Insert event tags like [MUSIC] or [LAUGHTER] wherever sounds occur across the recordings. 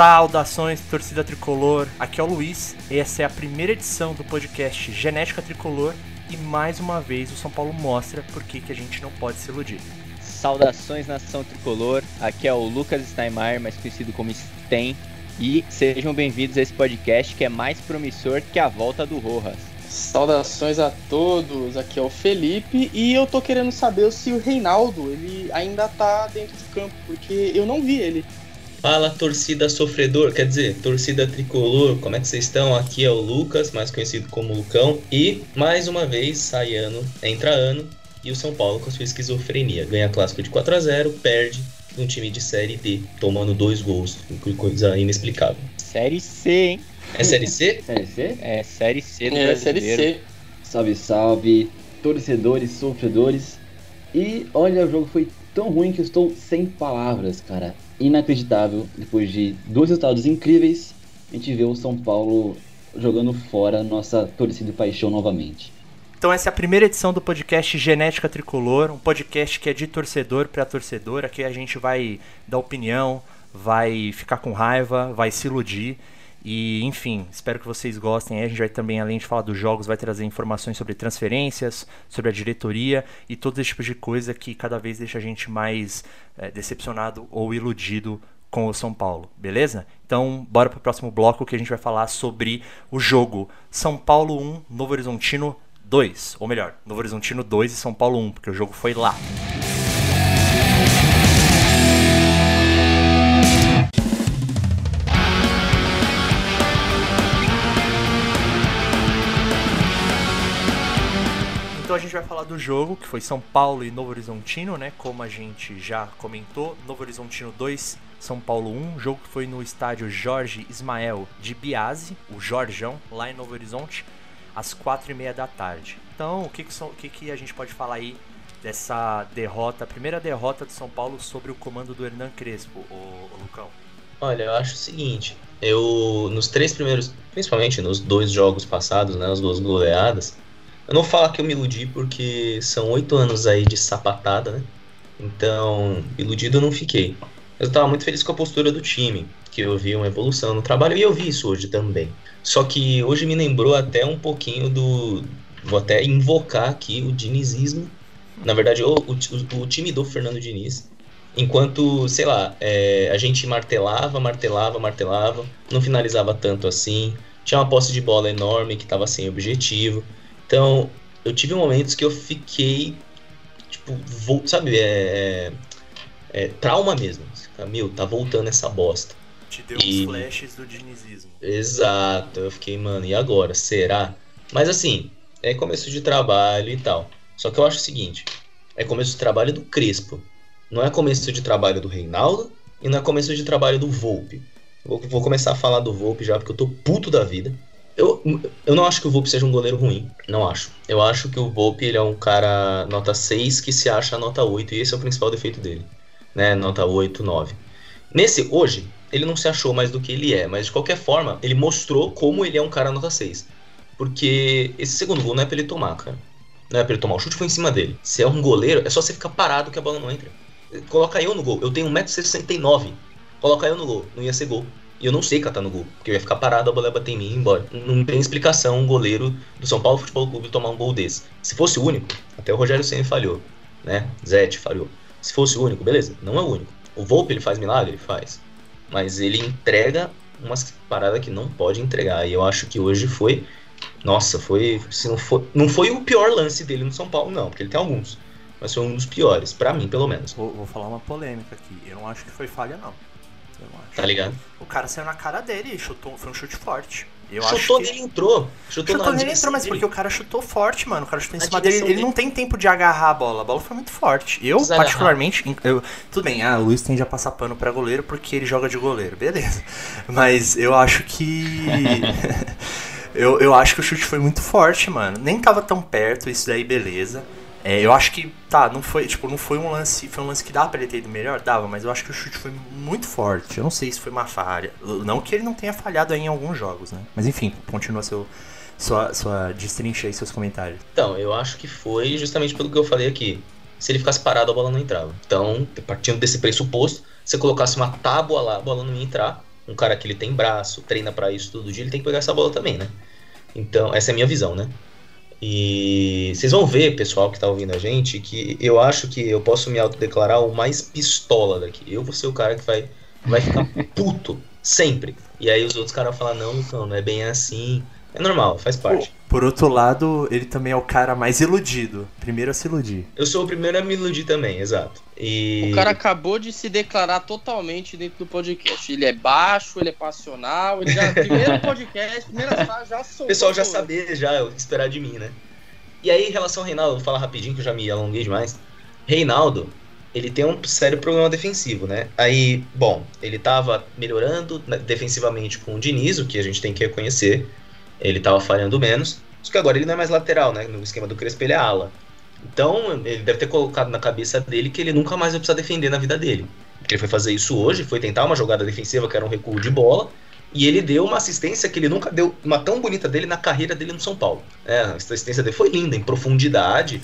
Saudações, torcida tricolor. Aqui é o Luiz. Essa é a primeira edição do podcast Genética Tricolor e mais uma vez o São Paulo mostra por que, que a gente não pode se iludir. Saudações, nação tricolor. Aqui é o Lucas Steinmeier, mais conhecido como Sten. E sejam bem-vindos a esse podcast que é mais promissor que a volta do Rojas. Saudações a todos, aqui é o Felipe e eu tô querendo saber se o Reinaldo ele ainda tá dentro de campo, porque eu não vi ele. Fala torcida sofredor, quer dizer, torcida tricolor, como é que vocês estão? Aqui é o Lucas, mais conhecido como Lucão, e mais uma vez sai ano, entra ano, e o São Paulo com sua esquizofrenia. Ganha clássico de 4 a 0 perde um time de Série D, tomando dois gols, coisa inexplicável. Série C, hein? É Série C? [LAUGHS] série C? É, Série C do É, Série C. Salve, salve, torcedores, sofredores. E olha, o jogo foi tão ruim que eu estou sem palavras, cara. Inacreditável. Depois de dois resultados incríveis, a gente vê o São Paulo jogando fora nossa torcida e paixão novamente. Então essa é a primeira edição do podcast Genética Tricolor, um podcast que é de torcedor para torcedor. Aqui a gente vai dar opinião, vai ficar com raiva, vai se iludir. E, enfim, espero que vocês gostem. A gente vai também, além de falar dos jogos, vai trazer informações sobre transferências, sobre a diretoria e todo esse tipo de coisa que cada vez deixa a gente mais é, decepcionado ou iludido com o São Paulo, beleza? Então, bora para o próximo bloco que a gente vai falar sobre o jogo São Paulo 1, Novo Horizontino 2. Ou melhor, Novo Horizontino 2 e São Paulo 1, porque o jogo foi lá. Então a gente vai falar do jogo, que foi São Paulo e Novo Horizontino, né? Como a gente já comentou, Novo Horizontino 2, São Paulo 1, jogo que foi no estádio Jorge Ismael de Biase, o Jorjão, lá em Novo Horizonte, às quatro e meia da tarde. Então, o que, que, o que, que a gente pode falar aí dessa derrota, a primeira derrota do São Paulo sobre o comando do Hernan Crespo, o Lucão? Olha, eu acho o seguinte, eu nos três primeiros, principalmente nos dois jogos passados, né, as duas goleadas, eu não vou falar que eu me iludi porque são oito anos aí de sapatada, né? Então, iludido eu não fiquei. Mas eu tava muito feliz com a postura do time, que eu vi uma evolução no trabalho e eu vi isso hoje também. Só que hoje me lembrou até um pouquinho do. Vou até invocar aqui o dinizismo. Na verdade, o, o, o time do Fernando Diniz. Enquanto, sei lá, é, a gente martelava, martelava, martelava, não finalizava tanto assim. Tinha uma posse de bola enorme que estava sem objetivo. Então, eu tive momentos que eu fiquei, tipo, vou, sabe, é, é, é, trauma mesmo. Meu, tá voltando essa bosta. Te deu E- uns flashes do dinizismo. Exato, eu fiquei, mano, e agora? Será? Mas assim, é começo de trabalho e tal. Só que eu acho o seguinte: é começo de trabalho do Crespo. Não é começo de trabalho do Reinaldo e não é começo de trabalho do Volpe. Vou, vou começar a falar do Volpe já, porque eu tô puto da vida. Eu, eu não acho que o Volpe seja um goleiro ruim. Não acho. Eu acho que o Volpe ele é um cara nota 6 que se acha nota 8, e esse é o principal defeito dele. Né? Nota 8, 9. Nesse, hoje, ele não se achou mais do que ele é, mas de qualquer forma, ele mostrou como ele é um cara nota 6. Porque esse segundo gol não é pra ele tomar, cara. Não é pra ele tomar. O chute foi em cima dele. Se é um goleiro, é só você ficar parado que a bola não entra. Coloca eu no gol. Eu tenho 1,69m. Coloca eu no gol. Não ia ser gol. E eu não sei catar no gol. Porque eu ia ficar parado, a bola bater em mim e ir embora. Não tem explicação um goleiro do São Paulo Futebol Clube tomar um gol desse. Se fosse o único, até o Rogério Senna falhou. Né? Zete falhou. Se fosse o único, beleza. Não é o único. O Volpe, ele faz milagre? Ele faz. Mas ele entrega umas paradas que não pode entregar. E eu acho que hoje foi. Nossa, foi. Se não, foi não foi o pior lance dele no São Paulo, não, porque ele tem alguns. Mas foi um dos piores, pra mim, pelo menos. Vou, vou falar uma polêmica aqui. Eu não acho que foi falha, não. Eu acho. Tá ligado? O cara saiu na cara dele e chutou. Foi um chute forte. Eu chutou acho que... nele entrou. Chutou, Chutou nele entrou, mas dele. porque o cara chutou forte, mano. O cara chutou em Na cima dele. Ele dele. não tem tempo de agarrar a bola. A bola foi muito forte. Eu, Desagarrar. particularmente. Eu, tudo bem, ah, o Luiz tende a passar pano pra goleiro porque ele joga de goleiro. Beleza. [LAUGHS] Mas eu acho que. [LAUGHS] eu, eu acho que o chute foi muito forte, mano. Nem tava tão perto, isso daí, beleza. É, eu acho que, tá, não foi, tipo, não foi um lance, foi um lance que dava pra ele ter ido melhor, dava, mas eu acho que o chute foi muito forte. Eu não sei se foi uma falha. Não que ele não tenha falhado em alguns jogos, né? Mas enfim, continua seu, sua, sua destrincha aí seus comentários. Então, eu acho que foi justamente pelo que eu falei aqui. Se ele ficasse parado, a bola não entrava. Então, partindo desse pressuposto, se você colocasse uma tábua lá, a bola não ia entrar. um cara que ele tem braço, treina para isso todo dia, ele tem que pegar essa bola também, né? Então, essa é a minha visão, né? E vocês vão ver, pessoal que tá ouvindo a gente, que eu acho que eu posso me autodeclarar o mais pistola daqui. Eu vou ser o cara que vai, vai ficar puto, sempre. E aí os outros caras vão falar, não, Lucão, não é bem assim. É normal, faz parte. Por outro lado, ele também é o cara mais iludido. Primeiro a se iludir. Eu sou o primeiro a me iludir também, exato. E... O cara acabou de se declarar totalmente dentro do podcast. Ele é baixo, ele é passional, ele já. Primeiro podcast, primeira frase, já soltou. O pessoal já saber já o que esperar de mim, né? E aí, em relação ao Reinaldo, vou falar rapidinho que eu já me alonguei demais. Reinaldo, ele tem um sério problema defensivo, né? Aí, bom, ele tava melhorando né, defensivamente com o Diniz, o que a gente tem que reconhecer. Ele tava falhando menos. Só que agora ele não é mais lateral, né? No esquema do Crespo ele é ala. Então, ele deve ter colocado na cabeça dele que ele nunca mais vai precisar defender na vida dele. Ele foi fazer isso hoje, foi tentar uma jogada defensiva que era um recuo de bola, e ele deu uma assistência que ele nunca deu, uma tão bonita dele na carreira dele no São Paulo. É, a assistência dele foi linda, em profundidade.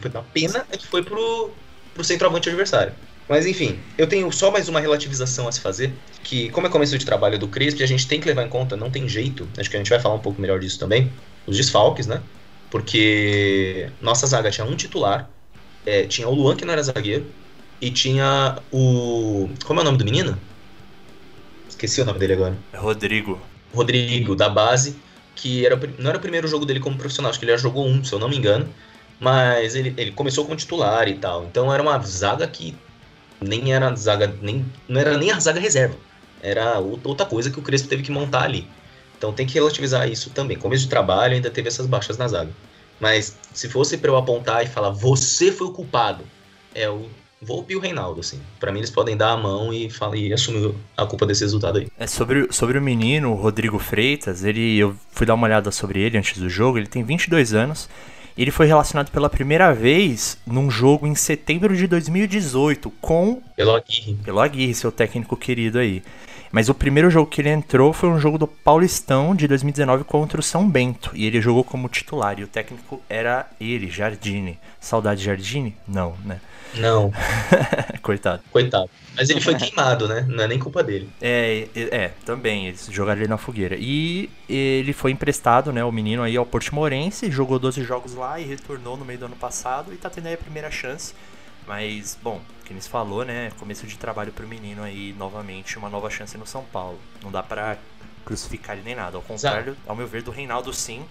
Foi uma pena é que foi pro, pro centroavante adversário. Mas enfim, eu tenho só mais uma relativização a se fazer, que como é começo de trabalho do Crespo, a gente tem que levar em conta, não tem jeito, acho que a gente vai falar um pouco melhor disso também, os desfalques, né? Porque nossa zaga tinha um titular, é, tinha o Luan que não era zagueiro, e tinha o... como é o nome do menino? Esqueci o nome dele agora. É Rodrigo. Rodrigo, da base, que era, não era o primeiro jogo dele como profissional, acho que ele já jogou um, se eu não me engano. Mas ele, ele começou como titular e tal. Então era uma zaga que nem era zaga, nem, não era nem a zaga reserva. Era ou- outra coisa que o Crespo teve que montar ali. Então tem que relativizar isso também. Começo de trabalho ainda teve essas baixas na zaga. Mas se fosse pra eu apontar e falar, você foi o culpado, é o Volpe e o Reinaldo, assim. Pra mim eles podem dar a mão e, falar, e assumir a culpa desse resultado aí. É sobre, sobre o menino, o Rodrigo Freitas, ele eu fui dar uma olhada sobre ele antes do jogo, ele tem 22 anos. Ele foi relacionado pela primeira vez num jogo em setembro de 2018 com Pelo Aguirre. pelo Aguirre, seu técnico querido aí. Mas o primeiro jogo que ele entrou foi um jogo do Paulistão de 2019 contra o São Bento. E ele jogou como titular. E o técnico era ele, Jardine. Saudade de Jardine? Não, né? Não, [LAUGHS] Coitado. coitado. Mas ele foi queimado, né? Não é nem culpa dele. É, é, é, também, eles jogaram ele na fogueira. E ele foi emprestado, né, o menino aí ao Portimorense, jogou 12 jogos lá e retornou no meio do ano passado e tá tendo aí a primeira chance. Mas, bom, que eles falou, né, começo de trabalho pro menino aí, novamente, uma nova chance no São Paulo. Não dá pra crucificar ele nem nada, ao contrário, ao meu ver, do Reinaldo sim,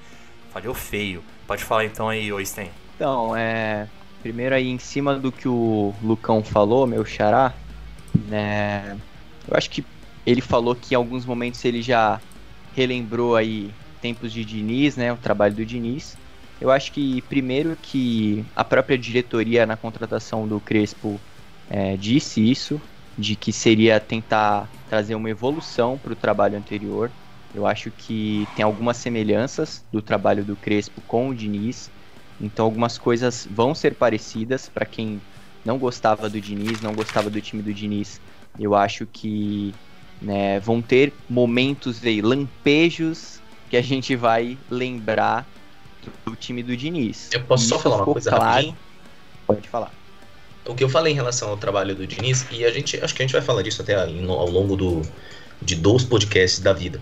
falhou feio. Pode falar então aí, Oisten. Então, é. Primeiro aí em cima do que o Lucão falou, meu xará, né? Eu acho que ele falou que em alguns momentos ele já relembrou aí tempos de Diniz, né? O trabalho do Diniz. Eu acho que primeiro que a própria diretoria na contratação do Crespo é, disse isso, de que seria tentar trazer uma evolução para o trabalho anterior. Eu acho que tem algumas semelhanças do trabalho do Crespo com o Diniz. Então algumas coisas vão ser parecidas para quem não gostava do Diniz, não gostava do time do Diniz. Eu acho que né, vão ter momentos aí, lampejos que a gente vai lembrar do, time do Diniz. Eu posso só falar uma coisa claro. rapidinho? Pode falar. O que eu falei em relação ao trabalho do Diniz, e a gente, acho que a gente vai falar disso até ao longo do, de dois podcasts da vida.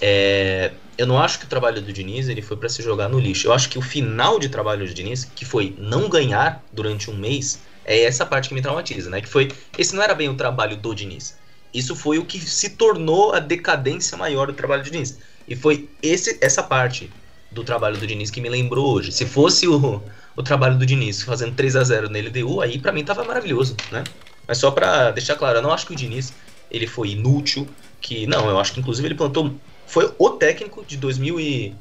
É, eu não acho que o trabalho do Diniz ele foi para se jogar no lixo. Eu acho que o final de trabalho do Diniz, que foi não ganhar durante um mês, é essa parte que me traumatiza, né? Que foi esse não era bem o trabalho do Diniz. Isso foi o que se tornou a decadência maior do trabalho do Diniz. E foi esse, essa parte do trabalho do Diniz que me lembrou hoje. Se fosse o, o trabalho do Diniz fazendo 3 a 0 na LDU, aí pra mim tava maravilhoso, né? Mas só pra deixar claro, eu não acho que o Diniz ele foi inútil, que não, eu acho que inclusive ele plantou foi o técnico de 2000 e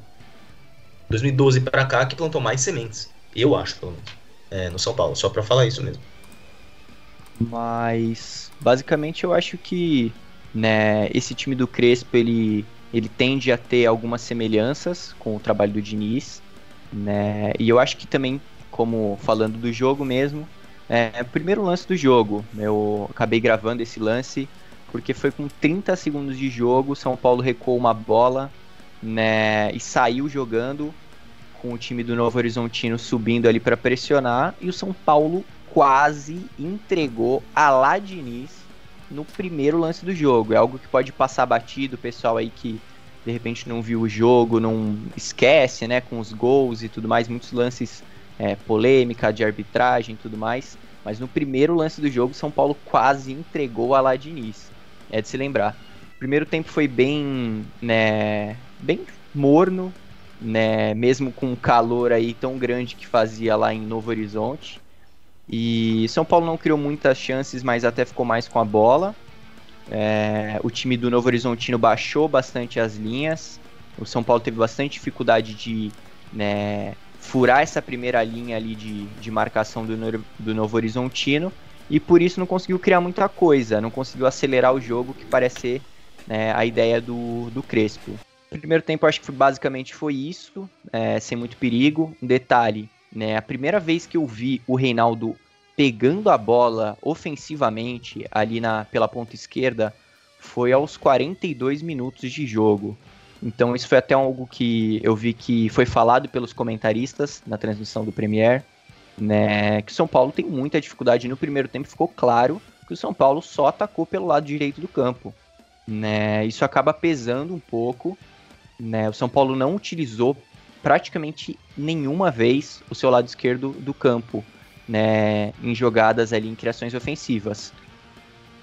2012 pra cá que plantou mais sementes. Eu acho, pelo menos. É, no São Paulo, só pra falar isso mesmo. Mas basicamente eu acho que né, esse time do Crespo ele, ele tende a ter algumas semelhanças com o trabalho do Diniz. Né, e eu acho que também, como falando do jogo mesmo, é, primeiro lance do jogo. Eu acabei gravando esse lance porque foi com 30 segundos de jogo, São Paulo recuou uma bola né, e saiu jogando com o time do Novo Horizontino subindo ali para pressionar e o São Paulo quase entregou a lá Diniz no primeiro lance do jogo. É algo que pode passar batido, pessoal aí que de repente não viu o jogo, não esquece, né, com os gols e tudo mais, muitos lances é, polêmica de arbitragem e tudo mais. Mas no primeiro lance do jogo, São Paulo quase entregou a início. É de se lembrar. O primeiro tempo foi bem, né, bem morno, né, mesmo com o calor aí tão grande que fazia lá em Novo Horizonte. E São Paulo não criou muitas chances, mas até ficou mais com a bola. É, o time do Novo Horizontino baixou bastante as linhas. O São Paulo teve bastante dificuldade de né, furar essa primeira linha ali de, de marcação do, do Novo Horizontino. E por isso não conseguiu criar muita coisa, não conseguiu acelerar o jogo, que parece ser né, a ideia do, do Crespo. Primeiro tempo, acho que basicamente foi isso, é, sem muito perigo. Um detalhe, né, a primeira vez que eu vi o Reinaldo pegando a bola ofensivamente ali na, pela ponta esquerda foi aos 42 minutos de jogo. Então isso foi até algo que eu vi que foi falado pelos comentaristas na transmissão do Premier, né, que o São Paulo tem muita dificuldade no primeiro tempo, ficou claro que o São Paulo só atacou pelo lado direito do campo. Né, isso acaba pesando um pouco. Né, o São Paulo não utilizou praticamente nenhuma vez o seu lado esquerdo do campo né, em jogadas ali, em criações ofensivas.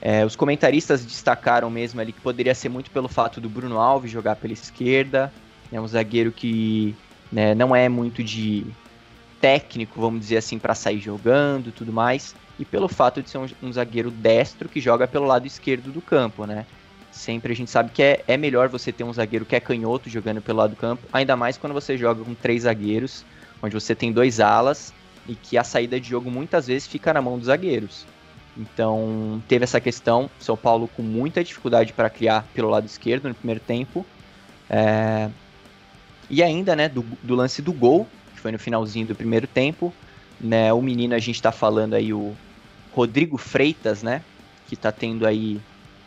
É, os comentaristas destacaram mesmo ali que poderia ser muito pelo fato do Bruno Alves jogar pela esquerda, é né, um zagueiro que né, não é muito de técnico, vamos dizer assim, para sair jogando tudo mais, e pelo fato de ser um, um, zagueiro destro que joga pelo lado esquerdo do campo, né? Sempre a gente sabe que é, é melhor você ter um zagueiro que é canhoto jogando pelo lado do campo, ainda mais quando você joga com três zagueiros, onde você tem dois alas e que a saída de jogo muitas vezes fica na mão dos zagueiros. Então teve essa questão, São Paulo com muita dificuldade para criar pelo lado esquerdo no primeiro tempo. É... E ainda, né, do, do, lance do gol, que foi no finalzinho do primeiro tempo, né, o menino a gente está falando aí o Rodrigo Freitas, né, que está tendo aí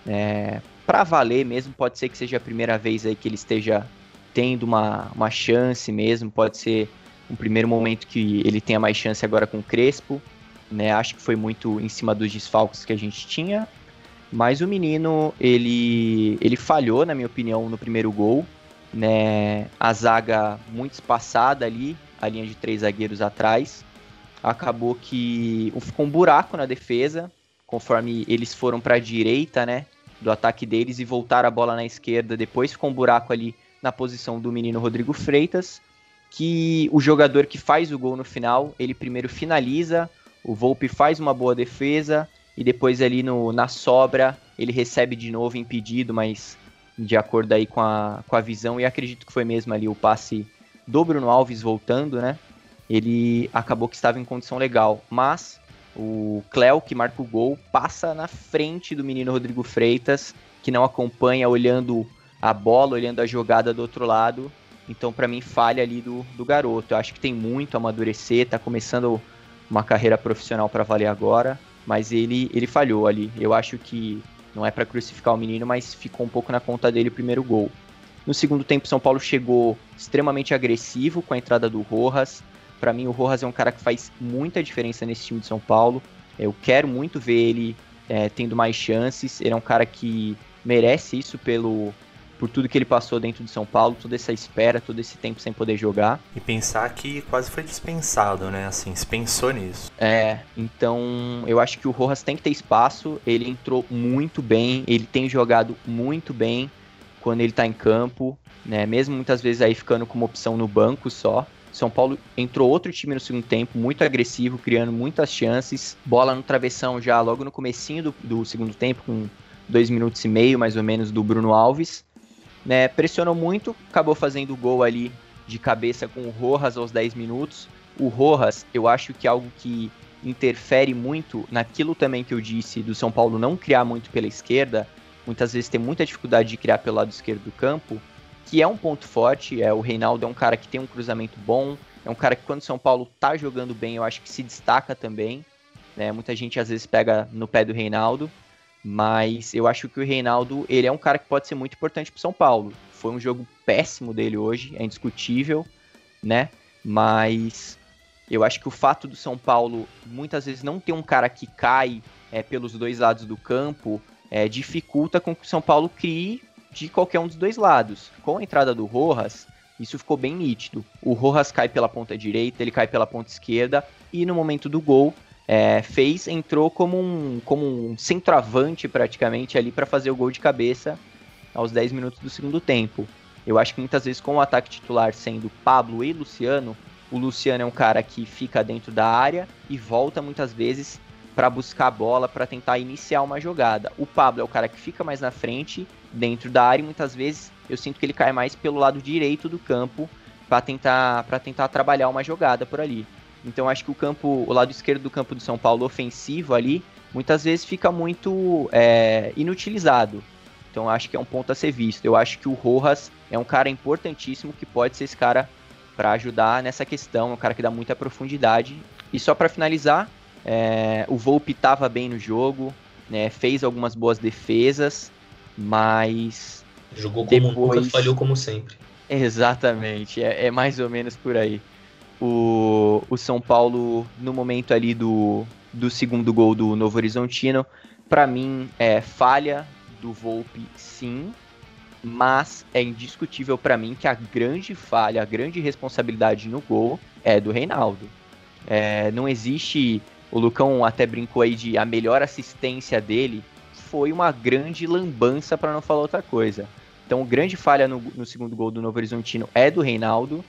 é, para valer mesmo, pode ser que seja a primeira vez aí que ele esteja tendo uma, uma chance mesmo, pode ser um primeiro momento que ele tenha mais chance agora com o Crespo, né? Acho que foi muito em cima dos desfalques que a gente tinha. Mas o menino, ele, ele falhou, na minha opinião, no primeiro gol. Né? A zaga muito espaçada ali, a linha de três zagueiros atrás. Acabou que ficou um buraco na defesa, conforme eles foram para a direita, né? Do ataque deles e voltaram a bola na esquerda. Depois ficou um buraco ali na posição do menino Rodrigo Freitas que o jogador que faz o gol no final, ele primeiro finaliza, o Volpe faz uma boa defesa e depois ali no, na sobra ele recebe de novo impedido, mas de acordo aí com a, com a visão, e acredito que foi mesmo ali o passe do Bruno Alves voltando, né? Ele acabou que estava em condição legal, mas o Cléo, que marca o gol, passa na frente do menino Rodrigo Freitas, que não acompanha olhando a bola, olhando a jogada do outro lado, então, para mim, falha ali do, do garoto. Eu acho que tem muito a amadurecer, tá começando uma carreira profissional para valer agora, mas ele, ele falhou ali. Eu acho que não é para crucificar o menino, mas ficou um pouco na conta dele o primeiro gol. No segundo tempo, São Paulo chegou extremamente agressivo com a entrada do Rojas. Para mim, o Rojas é um cara que faz muita diferença nesse time de São Paulo. Eu quero muito ver ele é, tendo mais chances. Ele é um cara que merece isso pelo, por tudo que ele passou dentro de São Paulo, toda essa espera, todo esse tempo sem poder jogar. E pensar que quase foi dispensado, né? Assim, se pensou nisso. É, então eu acho que o Rojas tem que ter espaço. Ele entrou muito bem, ele tem jogado muito bem quando ele tá em campo, né? Mesmo muitas vezes aí ficando como opção no banco só. São Paulo entrou outro time no segundo tempo, muito agressivo, criando muitas chances. Bola no travessão já logo no comecinho do, do segundo tempo, com dois minutos e meio mais ou menos do Bruno Alves né, pressionou muito, acabou fazendo gol ali de cabeça com o Rojas aos 10 minutos. O Rojas, eu acho que é algo que interfere muito naquilo também que eu disse do São Paulo não criar muito pela esquerda, muitas vezes tem muita dificuldade de criar pelo lado esquerdo do campo, que é um ponto forte, é o Reinaldo é um cara que tem um cruzamento bom, é um cara que quando o São Paulo tá jogando bem, eu acho que se destaca também, né? Muita gente às vezes pega no pé do Reinaldo, mas eu acho que o Reinaldo, ele é um cara que pode ser muito importante para São Paulo. Foi um jogo péssimo dele hoje, é indiscutível, né? Mas eu acho que o fato do São Paulo muitas vezes não ter um cara que cai é, pelos dois lados do campo, é, dificulta com que o São Paulo crie de qualquer um dos dois lados. Com a entrada do Rojas, isso ficou bem nítido. O Rojas cai pela ponta direita, ele cai pela ponta esquerda e no momento do gol é, fez, entrou como um, como um centroavante praticamente ali para fazer o gol de cabeça aos 10 minutos do segundo tempo. Eu acho que muitas vezes com o ataque titular sendo Pablo e Luciano, o Luciano é um cara que fica dentro da área e volta muitas vezes para buscar a bola, para tentar iniciar uma jogada. O Pablo é o cara que fica mais na frente, dentro da área, e muitas vezes eu sinto que ele cai mais pelo lado direito do campo para tentar para tentar trabalhar uma jogada por ali. Então acho que o campo, o lado esquerdo do campo do São Paulo ofensivo ali, muitas vezes fica muito é, inutilizado. Então acho que é um ponto a ser visto. Eu acho que o Rojas é um cara importantíssimo que pode ser esse cara para ajudar nessa questão, é um cara que dá muita profundidade. E só para finalizar, é, o Volpe estava bem no jogo, né, fez algumas boas defesas, mas. Jogou como depois... nunca, falhou como sempre. Exatamente, é, é, mais ou menos por aí. O, o São Paulo, no momento ali do, do segundo gol do Novo Horizontino, para mim é falha do Volpe, sim, mas é indiscutível para mim que a grande falha, a grande responsabilidade no gol é do Reinaldo. É, não existe o Lucão até brincou aí de a melhor assistência dele foi uma grande lambança, para não falar outra coisa. Então, grande falha no, no, segundo gol do Novo Horizontino é do Reinaldo.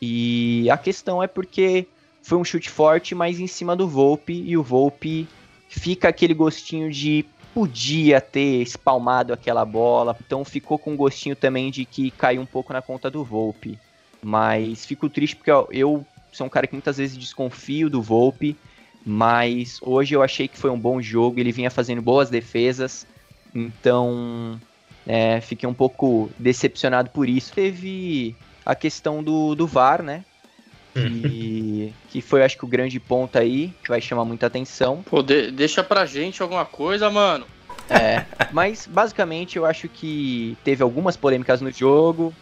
E a questão é porque foi um chute forte, mas em cima do Volpe. E o Volpe fica aquele gostinho de podia ter espalmado aquela bola. Então, ficou com um gostinho também de que caiu um pouco na conta do Volpe. Mas fico triste porque eu, eu sou um cara que muitas vezes desconfio do Volpe. Mas hoje eu achei que foi um bom jogo, ele vinha fazendo boas defesas, então é, fiquei um pouco decepcionado por isso. Teve a questão do, do VAR, né? E, que foi, acho que, o grande ponto aí, que vai chamar muita atenção. Pô, de, deixa pra gente alguma coisa, mano. É, mas basicamente eu acho que teve algumas polêmicas no jogo,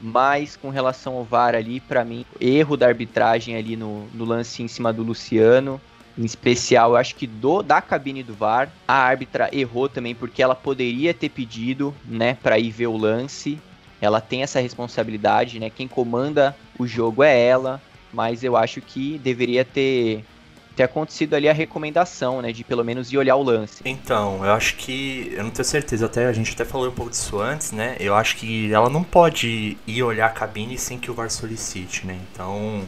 mas com relação ao VAR ali, para mim, erro da arbitragem ali no, no lance em cima do Luciano em especial, eu acho que do da cabine do VAR, a árbitra errou também porque ela poderia ter pedido, né, para ir ver o lance. Ela tem essa responsabilidade, né? Quem comanda o jogo é ela, mas eu acho que deveria ter ter acontecido ali a recomendação, né, de pelo menos ir olhar o lance. Então, eu acho que, eu não tenho certeza, até a gente até falou um pouco disso antes, né? Eu acho que ela não pode ir olhar a cabine sem que o VAR solicite, né? Então,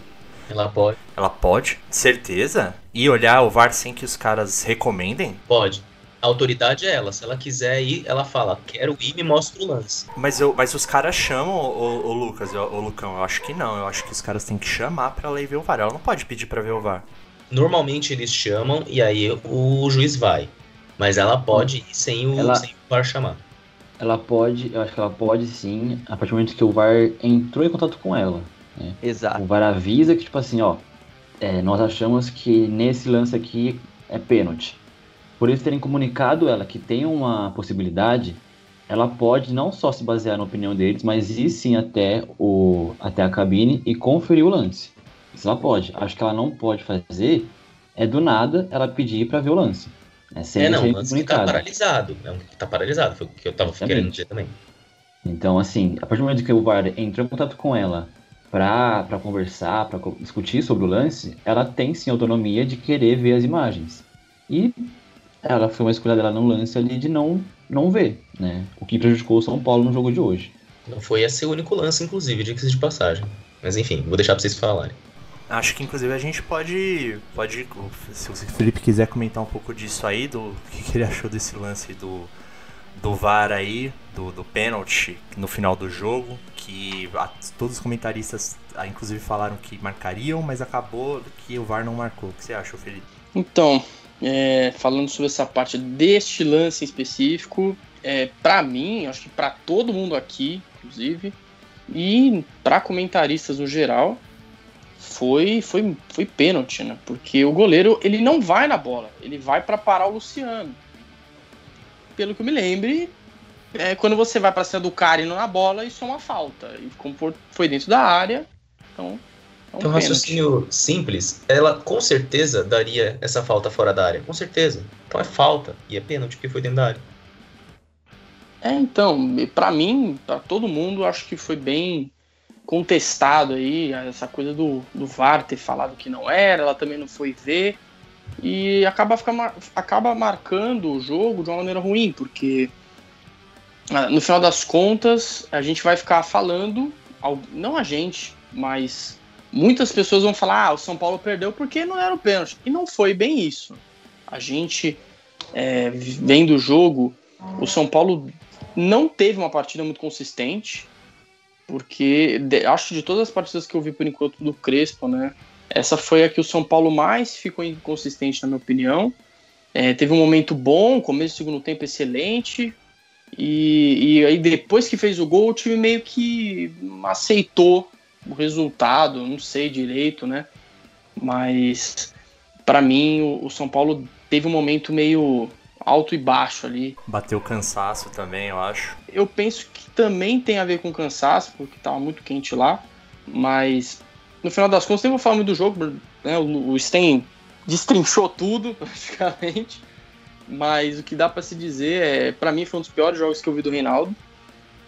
ela pode. Ela pode? Certeza? E olhar o VAR sem que os caras recomendem? Pode. A autoridade é ela. Se ela quiser ir, ela fala, quero ir, me mostra o lance. Mas, eu, mas os caras chamam, o, o Lucas, o, o, Lucão, eu acho que não. Eu acho que os caras têm que chamar pra ela ir ver o VAR. Ela não pode pedir pra ver o VAR. Normalmente eles chamam e aí o juiz vai. Mas ela pode ir sem o, ela... sem o VAR chamar. Ela pode, eu acho que ela pode sim, a partir do momento que o VAR entrou em contato com ela. Né? Exato. O VAR avisa que, tipo assim, ó, é, nós achamos que nesse lance aqui é pênalti. Por eles terem comunicado ela que tem uma possibilidade, ela pode não só se basear na opinião deles, mas ir sim até, o, até a cabine e conferir o lance. Isso ela pode. Acho que ela não pode fazer é do nada ela pedir para ver o lance. É, sem é não, o lance que tá paralisado. É um que tá paralisado, foi o que eu tava querendo dizer também. Então, assim, a partir do momento que o VAR entrou em contato com ela para conversar, para discutir sobre o lance, ela tem sim autonomia de querer ver as imagens. E ela foi uma escolha dela no lance ali de não, não ver, né? O que prejudicou o São Paulo no jogo de hoje. Não foi esse o único lance, inclusive, diga-se de passagem. Mas enfim, vou deixar pra vocês falarem. Acho que inclusive a gente pode, pode se o Felipe quiser comentar um pouco disso aí, do que, [LAUGHS] que ele achou desse lance do, do VAR aí, do, do pênalti no final do jogo, que a, todos os comentaristas a, inclusive falaram que marcariam, mas acabou que o VAR não marcou. O que você acha, Felipe? Então, é, falando sobre essa parte deste lance específico, é, para mim, acho que para todo mundo aqui, inclusive, e para comentaristas no geral, foi foi foi pênalti, né? Porque o goleiro ele não vai na bola, ele vai para parar o Luciano pelo que eu me lembre, é, quando você vai para cima do cara indo na bola, isso é uma falta. E como foi dentro da área, então. É um então, raciocínio simples, ela com certeza daria essa falta fora da área. Com certeza. Então é falta. E é pênalti porque foi dentro da área. É, então, para mim, para todo mundo, acho que foi bem contestado aí, essa coisa do, do VAR ter falado que não era, ela também não foi ver, e acaba, ficar, acaba marcando o jogo de uma maneira ruim, porque ah, no final das contas a gente vai ficar falando, não a gente, mas muitas pessoas vão falar: ah, o São Paulo perdeu porque não era o pênalti. E não foi bem isso. A gente, é, vendo o jogo, o São Paulo não teve uma partida muito consistente, porque acho que de todas as partidas que eu vi por enquanto do Crespo, né? Essa foi a que o São Paulo mais ficou inconsistente, na minha opinião. É, teve um momento bom, começo do segundo tempo excelente. E, e aí depois que fez o gol, o time meio que aceitou o resultado, não sei direito, né? Mas para mim o, o São Paulo teve um momento meio alto e baixo ali. Bateu cansaço também, eu acho. Eu penso que também tem a ver com cansaço, porque estava muito quente lá. Mas no final das contas, nem vou falar muito do jogo, né? O, o Sten destrinchou tudo, [LAUGHS] praticamente. Mas o que dá para se dizer é, para mim foi um dos piores jogos que eu vi do Reinaldo,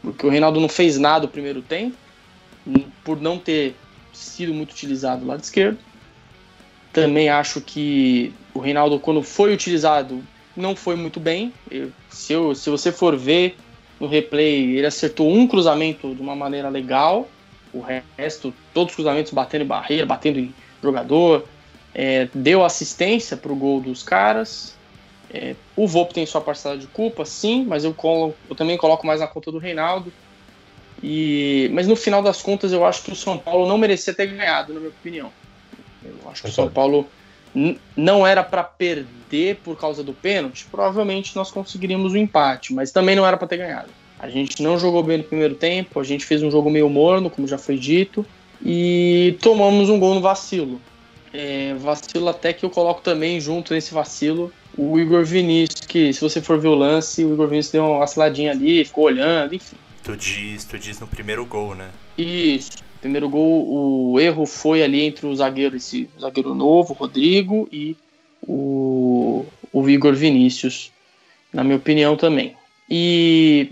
porque o Reinaldo não fez nada o primeiro tempo, por não ter sido muito utilizado do lado esquerdo. Também acho que o Reinaldo, quando foi utilizado, não foi muito bem. Se, eu, se você for ver no replay, ele acertou um cruzamento de uma maneira legal, o resto, todos os cruzamentos batendo em barreira, batendo em jogador, é, deu assistência para o gol dos caras. É, o Volpe tem sua parcela de culpa, sim, mas eu, colo, eu também coloco mais na conta do Reinaldo. E, mas no final das contas, eu acho que o São Paulo não merecia ter ganhado, na minha opinião. Eu acho que o São Paulo não era para perder por causa do pênalti. Provavelmente nós conseguiríamos o um empate, mas também não era para ter ganhado. A gente não jogou bem no primeiro tempo, a gente fez um jogo meio morno, como já foi dito, e tomamos um gol no vacilo. É, vacilo até que eu coloco também junto nesse vacilo o Igor Vinícius, que se você for ver o lance, o Igor Vinícius deu uma vaciladinha ali, ficou olhando, enfim. Tu diz, tu diz no primeiro gol, né? Isso. Primeiro gol, o erro foi ali entre o zagueiro, esse zagueiro novo, Rodrigo, e o, o Igor Vinícius, na minha opinião também. E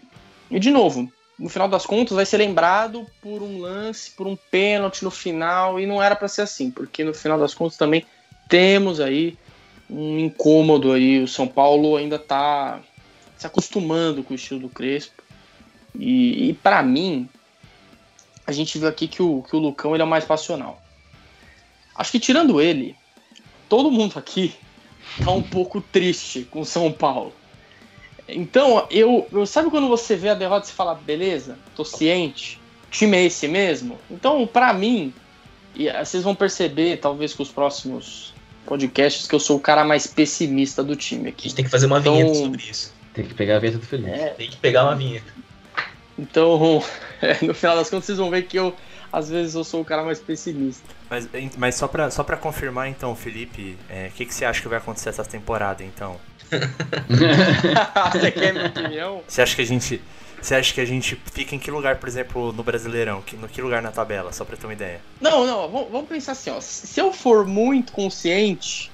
e de novo, no final das contas, vai ser lembrado por um lance, por um pênalti no final, e não era para ser assim, porque no final das contas também temos aí um incômodo aí. O São Paulo ainda está se acostumando com o estilo do Crespo. E, e para mim, a gente viu aqui que o, que o Lucão ele é mais passional. Acho que tirando ele, todo mundo aqui tá um pouco triste com o São Paulo. Então, eu, eu sabe quando você vê a derrota e fala, beleza, tô ciente, o time é esse mesmo? Então, para mim, e ah, vocês vão perceber, talvez com os próximos podcasts, que eu sou o cara mais pessimista do time aqui. A gente tem que fazer uma então, vinheta sobre isso. Tem que pegar a vinheta do Felipe. É, tem que pegar uma vinheta. Então, [LAUGHS] é, no final das contas, vocês vão ver que eu, às vezes, eu sou o cara mais pessimista. Mas, mas só, pra, só pra confirmar, então, Felipe, o é, que, que você acha que vai acontecer essa temporada, então? [LAUGHS] Você quer minha opinião? Você acha que a gente. Você acha que a gente fica em que lugar, por exemplo, no Brasileirão? Que, no que lugar na tabela, só pra ter uma ideia? Não, não, vamos pensar assim, ó. Se eu for muito consciente,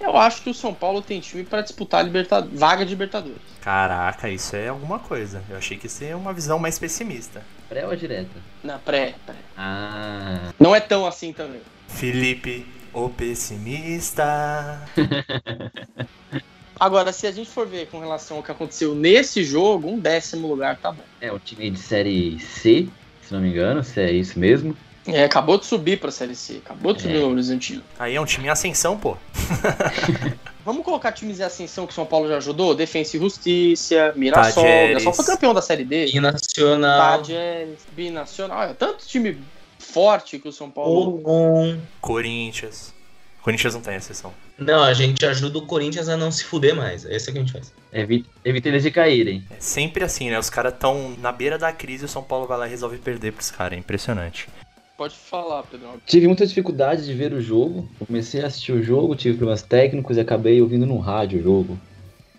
eu acho que o São Paulo tem time para disputar a liberta... vaga de Libertadores. Caraca, isso é alguma coisa. Eu achei que isso é uma visão mais pessimista. Pré ou direta? Na pré, pré. Ah. Não é tão assim também. Felipe, o pessimista. [LAUGHS] Agora, se a gente for ver com relação ao que aconteceu nesse jogo, um décimo lugar tá bom. É, o time de série C, se não me engano, se é isso mesmo. É, acabou de subir pra série C, acabou de subir é. o Horizontino. Aí é um time em ascensão, pô. [LAUGHS] Vamos colocar times em ascensão que o São Paulo já ajudou? Defensa e Justiça, Mirassol. Mirassol foi campeão da série D. Binacional. Tajeres, Binacional. Olha, tanto time forte que o São Paulo. Um. Corinthians. Corinthians não tem exceção. Não, a gente ajuda o Corinthians a não se fuder mais. É isso que a gente faz. Evita, evita eles de caírem. É sempre assim, né? Os caras estão na beira da crise e o São Paulo vai lá e resolve perder pros caras. É impressionante. Pode falar, Pedro. Tive muita dificuldade de ver o jogo. Comecei a assistir o jogo, tive problemas técnicos e acabei ouvindo no rádio o jogo.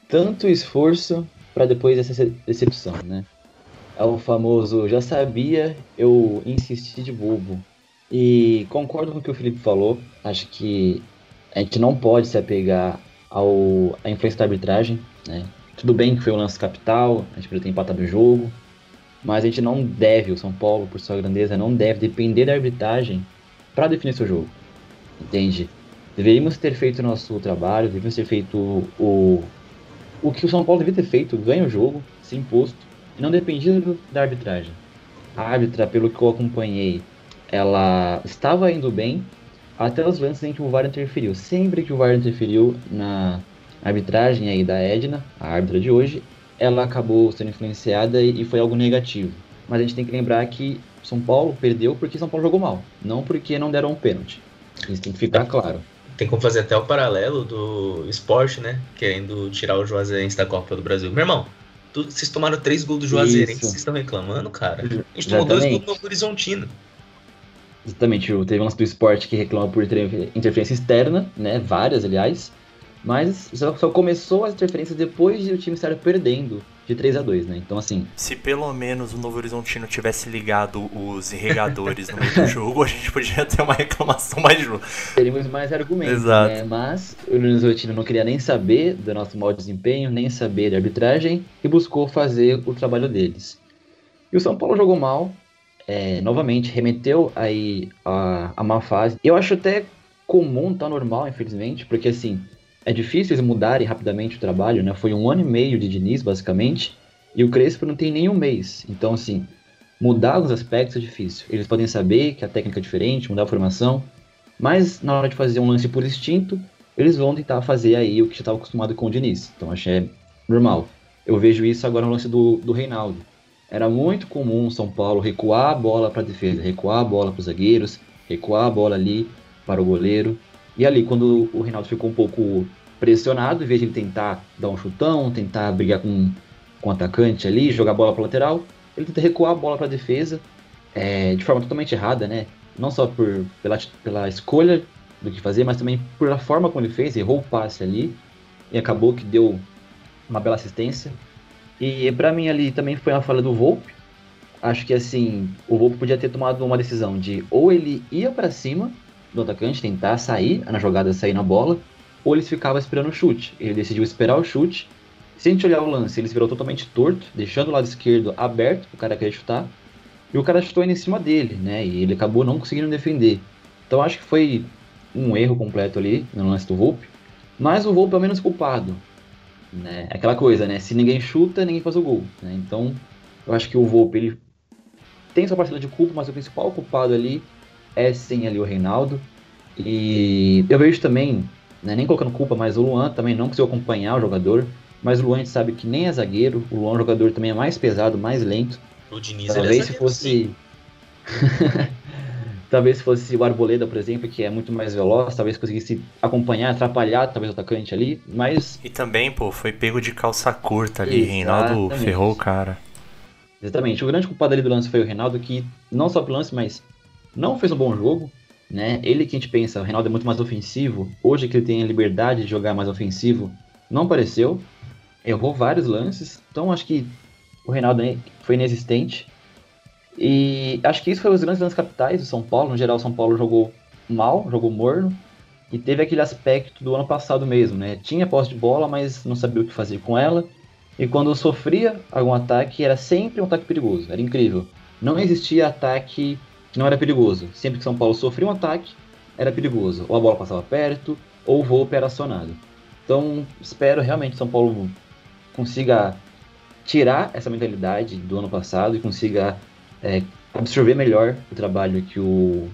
Tanto esforço para depois essa decepção, né? É o famoso já sabia, eu insisti de bobo. E concordo com o que o Felipe falou. Acho que a gente não pode se apegar ao, à influência da arbitragem, né? Tudo bem que foi um lance capital, a gente poderia ter empatado o jogo, mas a gente não deve, o São Paulo, por sua grandeza, não deve depender da arbitragem para definir seu jogo. Entende? Deveríamos ter feito o nosso trabalho, deveríamos ter feito o, o que o São Paulo devia ter feito, ganha o jogo, se imposto, e não dependia da arbitragem. A árbitra, pelo que eu acompanhei, ela estava indo bem até os lances em que o VAR interferiu. Sempre que o VAR interferiu na arbitragem aí da Edna, a árbitra de hoje, ela acabou sendo influenciada e foi algo negativo. Mas a gente tem que lembrar que São Paulo perdeu porque São Paulo jogou mal, não porque não deram um pênalti. Isso tem que ficar claro. Tem como fazer até o paralelo do esporte, né? Querendo tirar o Juazeirense da Copa do Brasil. Meu irmão, tu, vocês tomaram três gols do Juazeirense, vocês estão reclamando, cara? A gente tomou dois gols do Novo Horizontino. Exatamente, teve um lance do esporte que reclama por interferência externa, né? Várias, aliás. Mas só, começou as interferências depois de o time estar perdendo de 3 a 2 né? Então, assim. Se pelo menos o Novo Horizontino tivesse ligado os irrigadores no meio do [LAUGHS] jogo, a gente podia ter uma reclamação mais justa. Teríamos mais argumentos. Exato. Né? Mas o Novo Horizontino não queria nem saber do nosso mau desempenho, nem saber da arbitragem e buscou fazer o trabalho deles. E o São Paulo jogou mal, é, novamente, remeteu aí a, a má fase. Eu acho até comum, tá normal, infelizmente, porque assim é difícil eles mudarem rapidamente o trabalho, né? Foi um ano e meio de Diniz, basicamente, e o Crespo não tem nenhum mês. Então, assim, mudar alguns aspectos é difícil. Eles podem saber que a técnica é diferente, mudar a formação, mas na hora de fazer um lance por instinto, eles vão tentar fazer aí o que já estava acostumado com o Diniz. Então, acho é normal. Eu vejo isso agora no lance do, do Reinaldo. Era muito comum São Paulo recuar a bola para a defesa, recuar a bola para os zagueiros, recuar a bola ali para o goleiro. E ali, quando o Reinaldo ficou um pouco pressionado, em vez de ele tentar dar um chutão, tentar brigar com, com o atacante ali, jogar a bola para lateral, ele tenta recuar a bola para a defesa é, de forma totalmente errada, né? Não só por, pela, pela escolha do que fazer, mas também pela forma como ele fez, errou o passe ali e acabou que deu uma bela assistência. E para mim ali também foi a falha do Volpe. Acho que assim, o Volpe podia ter tomado uma decisão de ou ele ia para cima do atacante, tentar sair na jogada, sair na bola, ou ele ficava esperando o chute. Ele decidiu esperar o chute. Se a gente olhar o lance, ele virou totalmente torto, deixando o lado esquerdo aberto para o cara querer chutar. E o cara chutou indo em cima dele, né? E ele acabou não conseguindo defender. Então acho que foi um erro completo ali no lance do Volpe. Mas o Volpe é o menos culpado. Né? Aquela coisa, né? Se ninguém chuta, ninguém faz o gol. Né? Então eu acho que o Volpe ele tem sua parcela de culpa, mas o principal culpado ali é sim ali o Reinaldo. E eu vejo também né, nem colocando culpa, mas o Luan também não conseguiu acompanhar o jogador. Mas o Luan a gente sabe que nem é zagueiro, o Luan é um jogador também é mais pesado, mais lento. O Diniz Talvez é se fosse. [LAUGHS] talvez se fosse o Arboleda, por exemplo, que é muito mais veloz, talvez conseguisse acompanhar, atrapalhar talvez o atacante ali, mas. E também, pô, foi pego de calça curta ali, Exatamente. Reinaldo ferrou o cara. Exatamente. O grande culpado ali do lance foi o Reinaldo, que não só pelo lance, mas não fez um bom jogo né? Ele que a gente pensa, o Reinaldo é muito mais ofensivo. Hoje que ele tem a liberdade de jogar mais ofensivo, não apareceu. Errou vários lances. Então acho que o Reinaldo foi inexistente. E acho que isso foi os grandes lances capitais do São Paulo. No geral, o São Paulo jogou mal, jogou morno. E teve aquele aspecto do ano passado mesmo, né? Tinha posse de bola, mas não sabia o que fazer com ela. E quando sofria algum ataque, era sempre um ataque perigoso. Era incrível. Não existia ataque que não era perigoso. Sempre que São Paulo sofria um ataque, era perigoso. Ou a bola passava perto, ou o Volpe era acionado. Então, espero realmente que São Paulo consiga tirar essa mentalidade do ano passado e consiga é, absorver melhor o trabalho que o,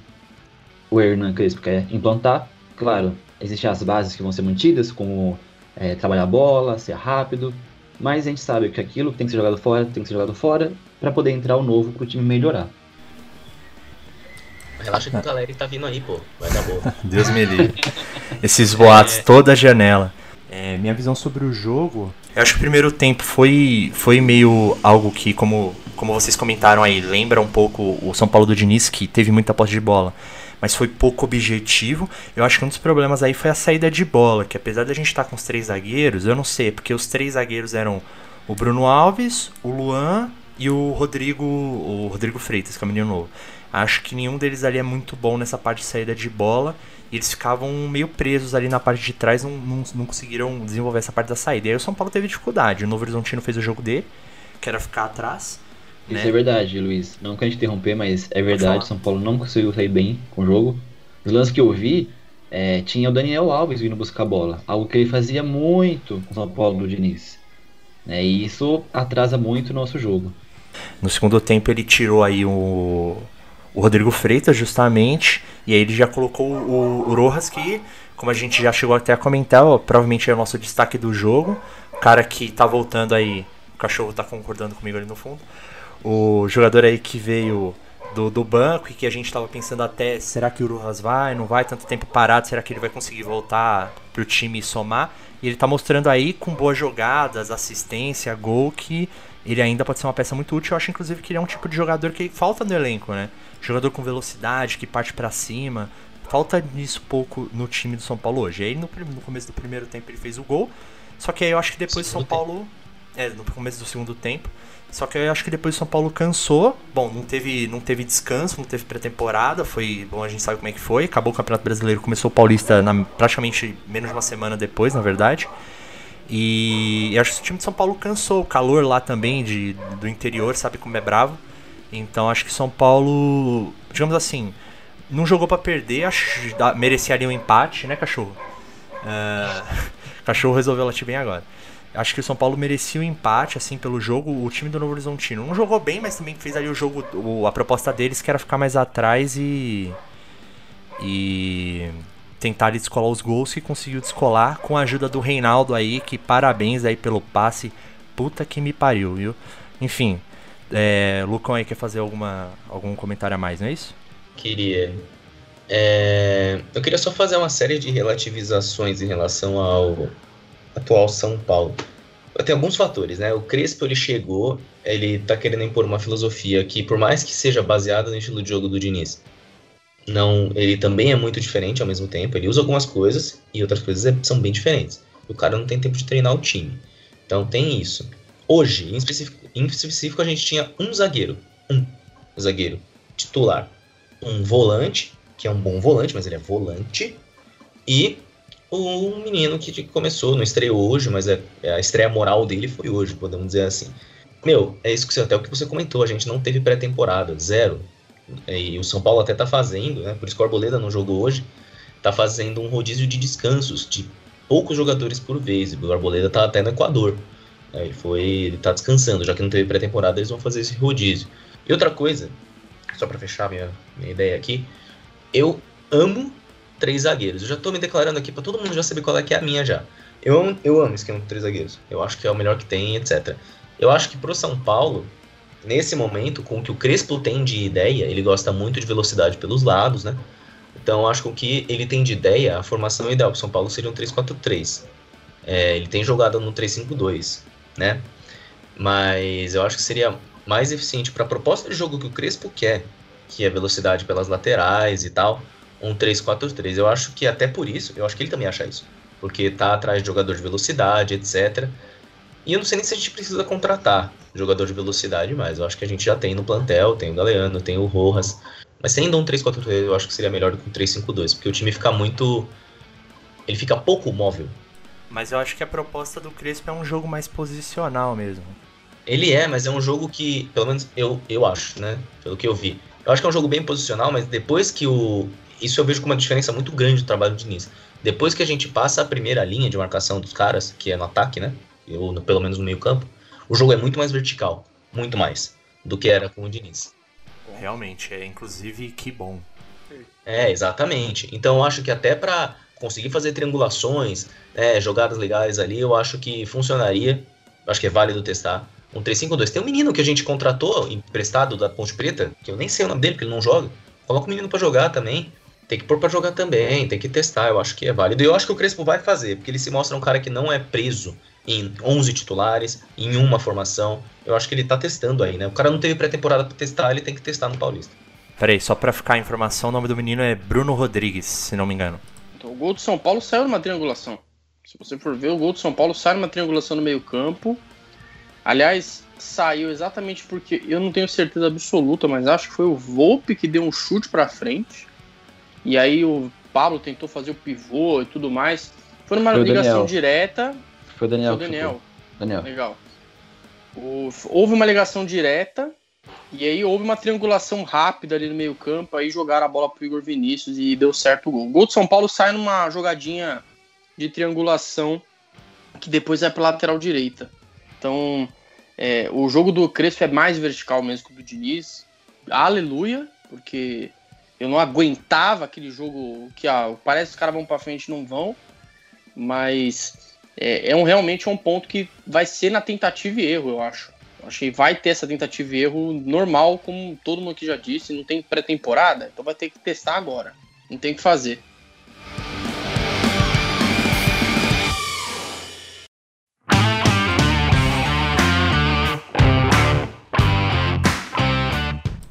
o Hernan Crespo quer implantar. Claro, existem as bases que vão ser mantidas, como é, trabalhar a bola, ser rápido, mas a gente sabe que aquilo que tem que ser jogado fora, tem que ser jogado fora, para poder entrar o novo para o time melhorar. Relaxa que o galera tá vindo aí, pô. Vai dar boa. [LAUGHS] Deus me livre. Esses boatos, é... toda a janela. É, minha visão sobre o jogo. Eu acho que o primeiro tempo foi, foi meio algo que, como, como vocês comentaram aí, lembra um pouco o São Paulo do Diniz, que teve muita posse de bola, mas foi pouco objetivo. Eu acho que um dos problemas aí foi a saída de bola, que apesar da gente estar tá com os três zagueiros, eu não sei, porque os três zagueiros eram o Bruno Alves, o Luan e o Rodrigo, o Rodrigo Freitas, que é o menino novo. Acho que nenhum deles ali é muito bom nessa parte de saída de bola. E eles ficavam meio presos ali na parte de trás, não, não, não conseguiram desenvolver essa parte da saída. E aí o São Paulo teve dificuldade. O Novo Horizontino fez o jogo dele, que era ficar atrás. Isso né? é verdade, Luiz. Não quero te interromper, mas é verdade. São Paulo não conseguiu sair bem com o jogo. Os lances que eu vi, é, tinha o Daniel Alves vindo buscar a bola. Algo que ele fazia muito com o São Paulo do Diniz. É, e isso atrasa muito o nosso jogo. No segundo tempo ele tirou aí o, o Rodrigo Freitas, justamente, e aí ele já colocou o, o Rojas, que, como a gente já chegou até a comentar, ó, provavelmente é o nosso destaque do jogo. O cara que tá voltando aí, o cachorro tá concordando comigo ali no fundo. O jogador aí que veio do, do banco e que a gente tava pensando até, será que o Rojas vai, não vai, tanto tempo parado, será que ele vai conseguir voltar pro time e somar? E ele tá mostrando aí com boas jogadas, assistência, gol, que ele ainda pode ser uma peça muito útil. Eu acho, inclusive, que ele é um tipo de jogador que falta no elenco, né? Jogador com velocidade, que parte para cima. Falta nisso pouco no time do São Paulo hoje. Aí no, no, começo do primeiro tempo ele fez o gol. Só que aí eu acho que depois São Paulo. É, no começo do segundo tempo. Só que eu acho que depois o São Paulo cansou. Bom, não teve, não teve descanso, não teve pré-temporada. Foi. Bom, a gente sabe como é que foi. Acabou o Campeonato Brasileiro, começou o Paulista na, praticamente menos de uma semana depois, na verdade. E, e acho que o time de São Paulo cansou. O calor lá também de, do interior, sabe como é bravo. Então acho que São Paulo, digamos assim, não jogou para perder, acho merecia ali um empate, né, cachorro? Uh, [LAUGHS] cachorro resolveu latir bem agora. Acho que o São Paulo merecia um empate, assim, pelo jogo. O time do Novo Horizontino não jogou bem, mas também fez ali o jogo. O, a proposta deles que era ficar mais atrás e. E. Tentar descolar os gols que conseguiu descolar com a ajuda do Reinaldo aí, que parabéns aí pelo passe. Puta que me pariu, viu? Enfim, é, Lucão aí quer fazer alguma, algum comentário a mais, não é isso? Queria. É, eu queria só fazer uma série de relativizações em relação ao atual São Paulo. Tem alguns fatores, né? O Crespo ele chegou, ele tá querendo impor uma filosofia que, por mais que seja baseada no estilo de jogo do Diniz, não, ele também é muito diferente ao mesmo tempo. Ele usa algumas coisas e outras coisas é, são bem diferentes. O cara não tem tempo de treinar o time. Então tem isso. Hoje, em específico, em específico, a gente tinha um zagueiro. Um zagueiro titular. Um volante, que é um bom volante, mas ele é volante. E um menino que começou, não estreou hoje, mas é, é, a estreia moral dele foi hoje, podemos dizer assim. Meu, é isso que você, até o que você comentou, a gente não teve pré-temporada, zero. E o São Paulo até tá fazendo, né? Por isso que o Arboleda não jogou hoje, tá fazendo um rodízio de descansos, de poucos jogadores por vez. O Arboleda tá até no Equador. Ele foi. Ele tá descansando, já que não teve pré-temporada, eles vão fazer esse rodízio. E outra coisa, só para fechar minha, minha ideia aqui, eu amo três zagueiros. Eu já tô me declarando aqui para todo mundo já saber qual é que é a minha já. Eu amo, eu amo esquema de três zagueiros. Eu acho que é o melhor que tem, etc. Eu acho que pro São Paulo, nesse momento, com o que o Crespo tem de ideia, ele gosta muito de velocidade pelos lados, né? Então, acho que o que ele tem de ideia, a formação ideal para São Paulo seria um 3-4-3. É, ele tem jogado no 3-5-2, né? Mas eu acho que seria mais eficiente para a proposta de jogo que o Crespo quer, que é velocidade pelas laterais e tal, um 3-4-3. Eu acho que até por isso, eu acho que ele também acha isso, porque tá atrás de jogador de velocidade, etc. E eu não sei nem se a gente precisa contratar jogador de velocidade mais. Eu acho que a gente já tem no plantel, tem o Galeano, tem o Rojas. Mas se ainda um 3-4-3, eu acho que seria melhor do que um 3-5-2, porque o time fica muito. Ele fica pouco móvel. Mas eu acho que a proposta do Crespo é um jogo mais posicional mesmo. Ele é, mas é um jogo que, pelo menos eu, eu acho, né? Pelo que eu vi. Eu acho que é um jogo bem posicional, mas depois que o. Isso eu vejo como uma diferença muito grande do trabalho do Diniz. Depois que a gente passa a primeira linha de marcação dos caras, que é no ataque, né? Ou pelo menos no meio campo, o jogo é muito mais vertical. Muito mais. Do que era com o Diniz. Realmente, é inclusive que bom. É, exatamente. Então eu acho que até para conseguir fazer triangulações, né, jogadas legais ali, eu acho que funcionaria. Eu acho que é válido testar. Um 3-5-2. Tem um menino que a gente contratou, emprestado da Ponte Preta, que eu nem sei o nome dele, porque ele não joga. Coloca o menino para jogar também. Tem que pôr pra jogar também, tem que testar, eu acho que é válido. E eu acho que o Crespo vai fazer, porque ele se mostra um cara que não é preso em 11 titulares, em uma formação. Eu acho que ele tá testando aí, né? O cara não teve pré-temporada pra testar, ele tem que testar no Paulista. Peraí, só pra ficar a informação, o nome do menino é Bruno Rodrigues, se não me engano. Então, o gol do São Paulo saiu numa triangulação. Se você for ver, o gol do São Paulo sai numa triangulação no meio campo. Aliás, saiu exatamente porque eu não tenho certeza absoluta, mas acho que foi o Volpe que deu um chute para frente. E aí o Pablo tentou fazer o pivô e tudo mais. Foi numa Foi ligação Daniel. direta. Foi o Daniel. Foi o Daniel. Daniel. Legal. O- houve uma ligação direta e aí houve uma triangulação rápida ali no meio campo, aí jogaram a bola pro Igor Vinícius e deu certo o gol. O gol de São Paulo sai numa jogadinha de triangulação que depois vai pra lateral direita. Então, é, o jogo do Crespo é mais vertical mesmo que o do Diniz. Aleluia, porque eu não aguentava aquele jogo que ah, parece que os caras vão pra frente e não vão, mas é, é um, realmente um ponto que vai ser na tentativa e erro, eu acho. Achei que vai ter essa tentativa e erro normal, como todo mundo aqui já disse, não tem pré-temporada, então vai ter que testar agora. Não tem o que fazer.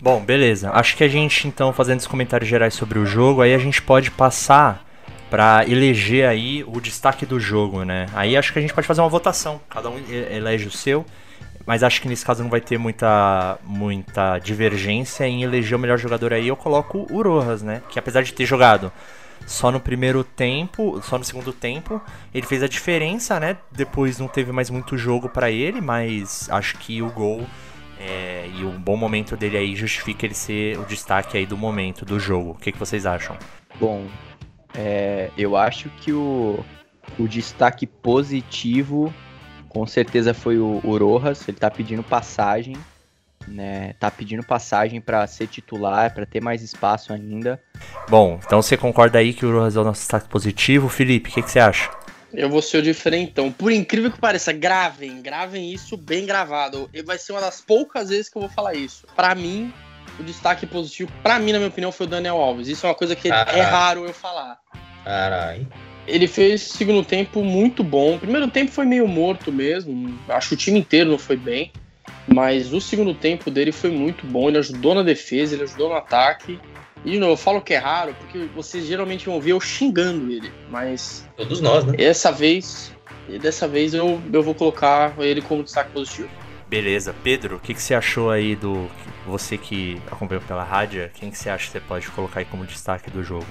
Bom, beleza. Acho que a gente, então, fazendo os comentários gerais sobre o jogo, aí a gente pode passar pra eleger aí o destaque do jogo, né? Aí acho que a gente pode fazer uma votação. Cada um elege o seu. Mas acho que nesse caso não vai ter muita, muita divergência em eleger o melhor jogador aí. Eu coloco o Rojas, né? Que apesar de ter jogado só no primeiro tempo, só no segundo tempo, ele fez a diferença, né? Depois não teve mais muito jogo pra ele, mas acho que o gol é, e o bom momento dele aí justifica ele ser o destaque aí do momento do jogo. O que, que vocês acham? Bom, é, eu acho que o, o destaque positivo com certeza foi o, o Rojas. Ele tá pedindo passagem, né? Tá pedindo passagem para ser titular, para ter mais espaço ainda. Bom, então você concorda aí que o Rojas é o nosso destaque positivo? Felipe, o que, que você acha? Eu vou ser o diferentão. Por incrível que pareça, gravem, gravem isso bem gravado. E vai ser uma das poucas vezes que eu vou falar isso. Pra mim, o destaque positivo, pra mim, na minha opinião, foi o Daniel Alves. Isso é uma coisa que é raro eu falar. Caralho. Ele fez segundo tempo muito bom. O primeiro tempo foi meio morto mesmo. Acho que o time inteiro não foi bem. Mas o segundo tempo dele foi muito bom. Ele ajudou na defesa, ele ajudou no ataque. E de novo, eu falo que é raro, porque vocês geralmente vão ver eu xingando ele. Mas Todos nós, né? essa vez, dessa vez eu, eu vou colocar ele como destaque positivo. Beleza, Pedro, o que, que você achou aí do. Você que acompanhou pela rádio, quem que você acha que você pode colocar aí como destaque do jogo?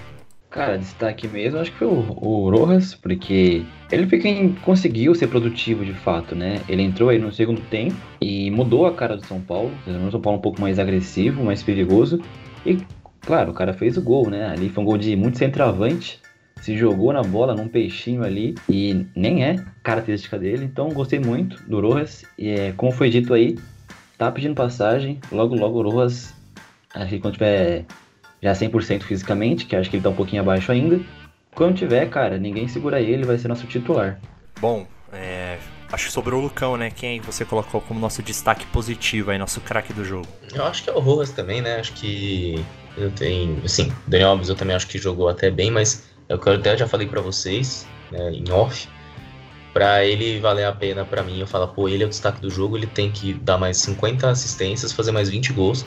Cara, destaque mesmo, acho que foi o, o Rojas, porque ele foi quem conseguiu ser produtivo de fato, né? Ele entrou aí no segundo tempo e mudou a cara do São Paulo, tornou o São Paulo um pouco mais agressivo, mais perigoso. E, claro, o cara fez o gol, né? Ali foi um gol de muito centroavante, se jogou na bola num peixinho ali e nem é característica dele, então gostei muito do Rojas. E é, como foi dito aí, tá pedindo passagem, logo logo o Rojas, acho que quando tiver já 100% fisicamente, que acho que ele tá um pouquinho abaixo ainda. Quando tiver, cara, ninguém segura ele, vai ser nosso titular. Bom, é, acho que sobrou o Lucão, né? Quem você colocou como nosso destaque positivo aí, nosso craque do jogo? Eu acho que é o Rojas também, né? Acho que eu tenho. Assim, o Daniel Alves eu também acho que jogou até bem, mas é o que eu até já falei pra vocês, né, em off. Pra ele valer a pena pra mim, eu falo, pô, ele é o destaque do jogo, ele tem que dar mais 50 assistências, fazer mais 20 gols.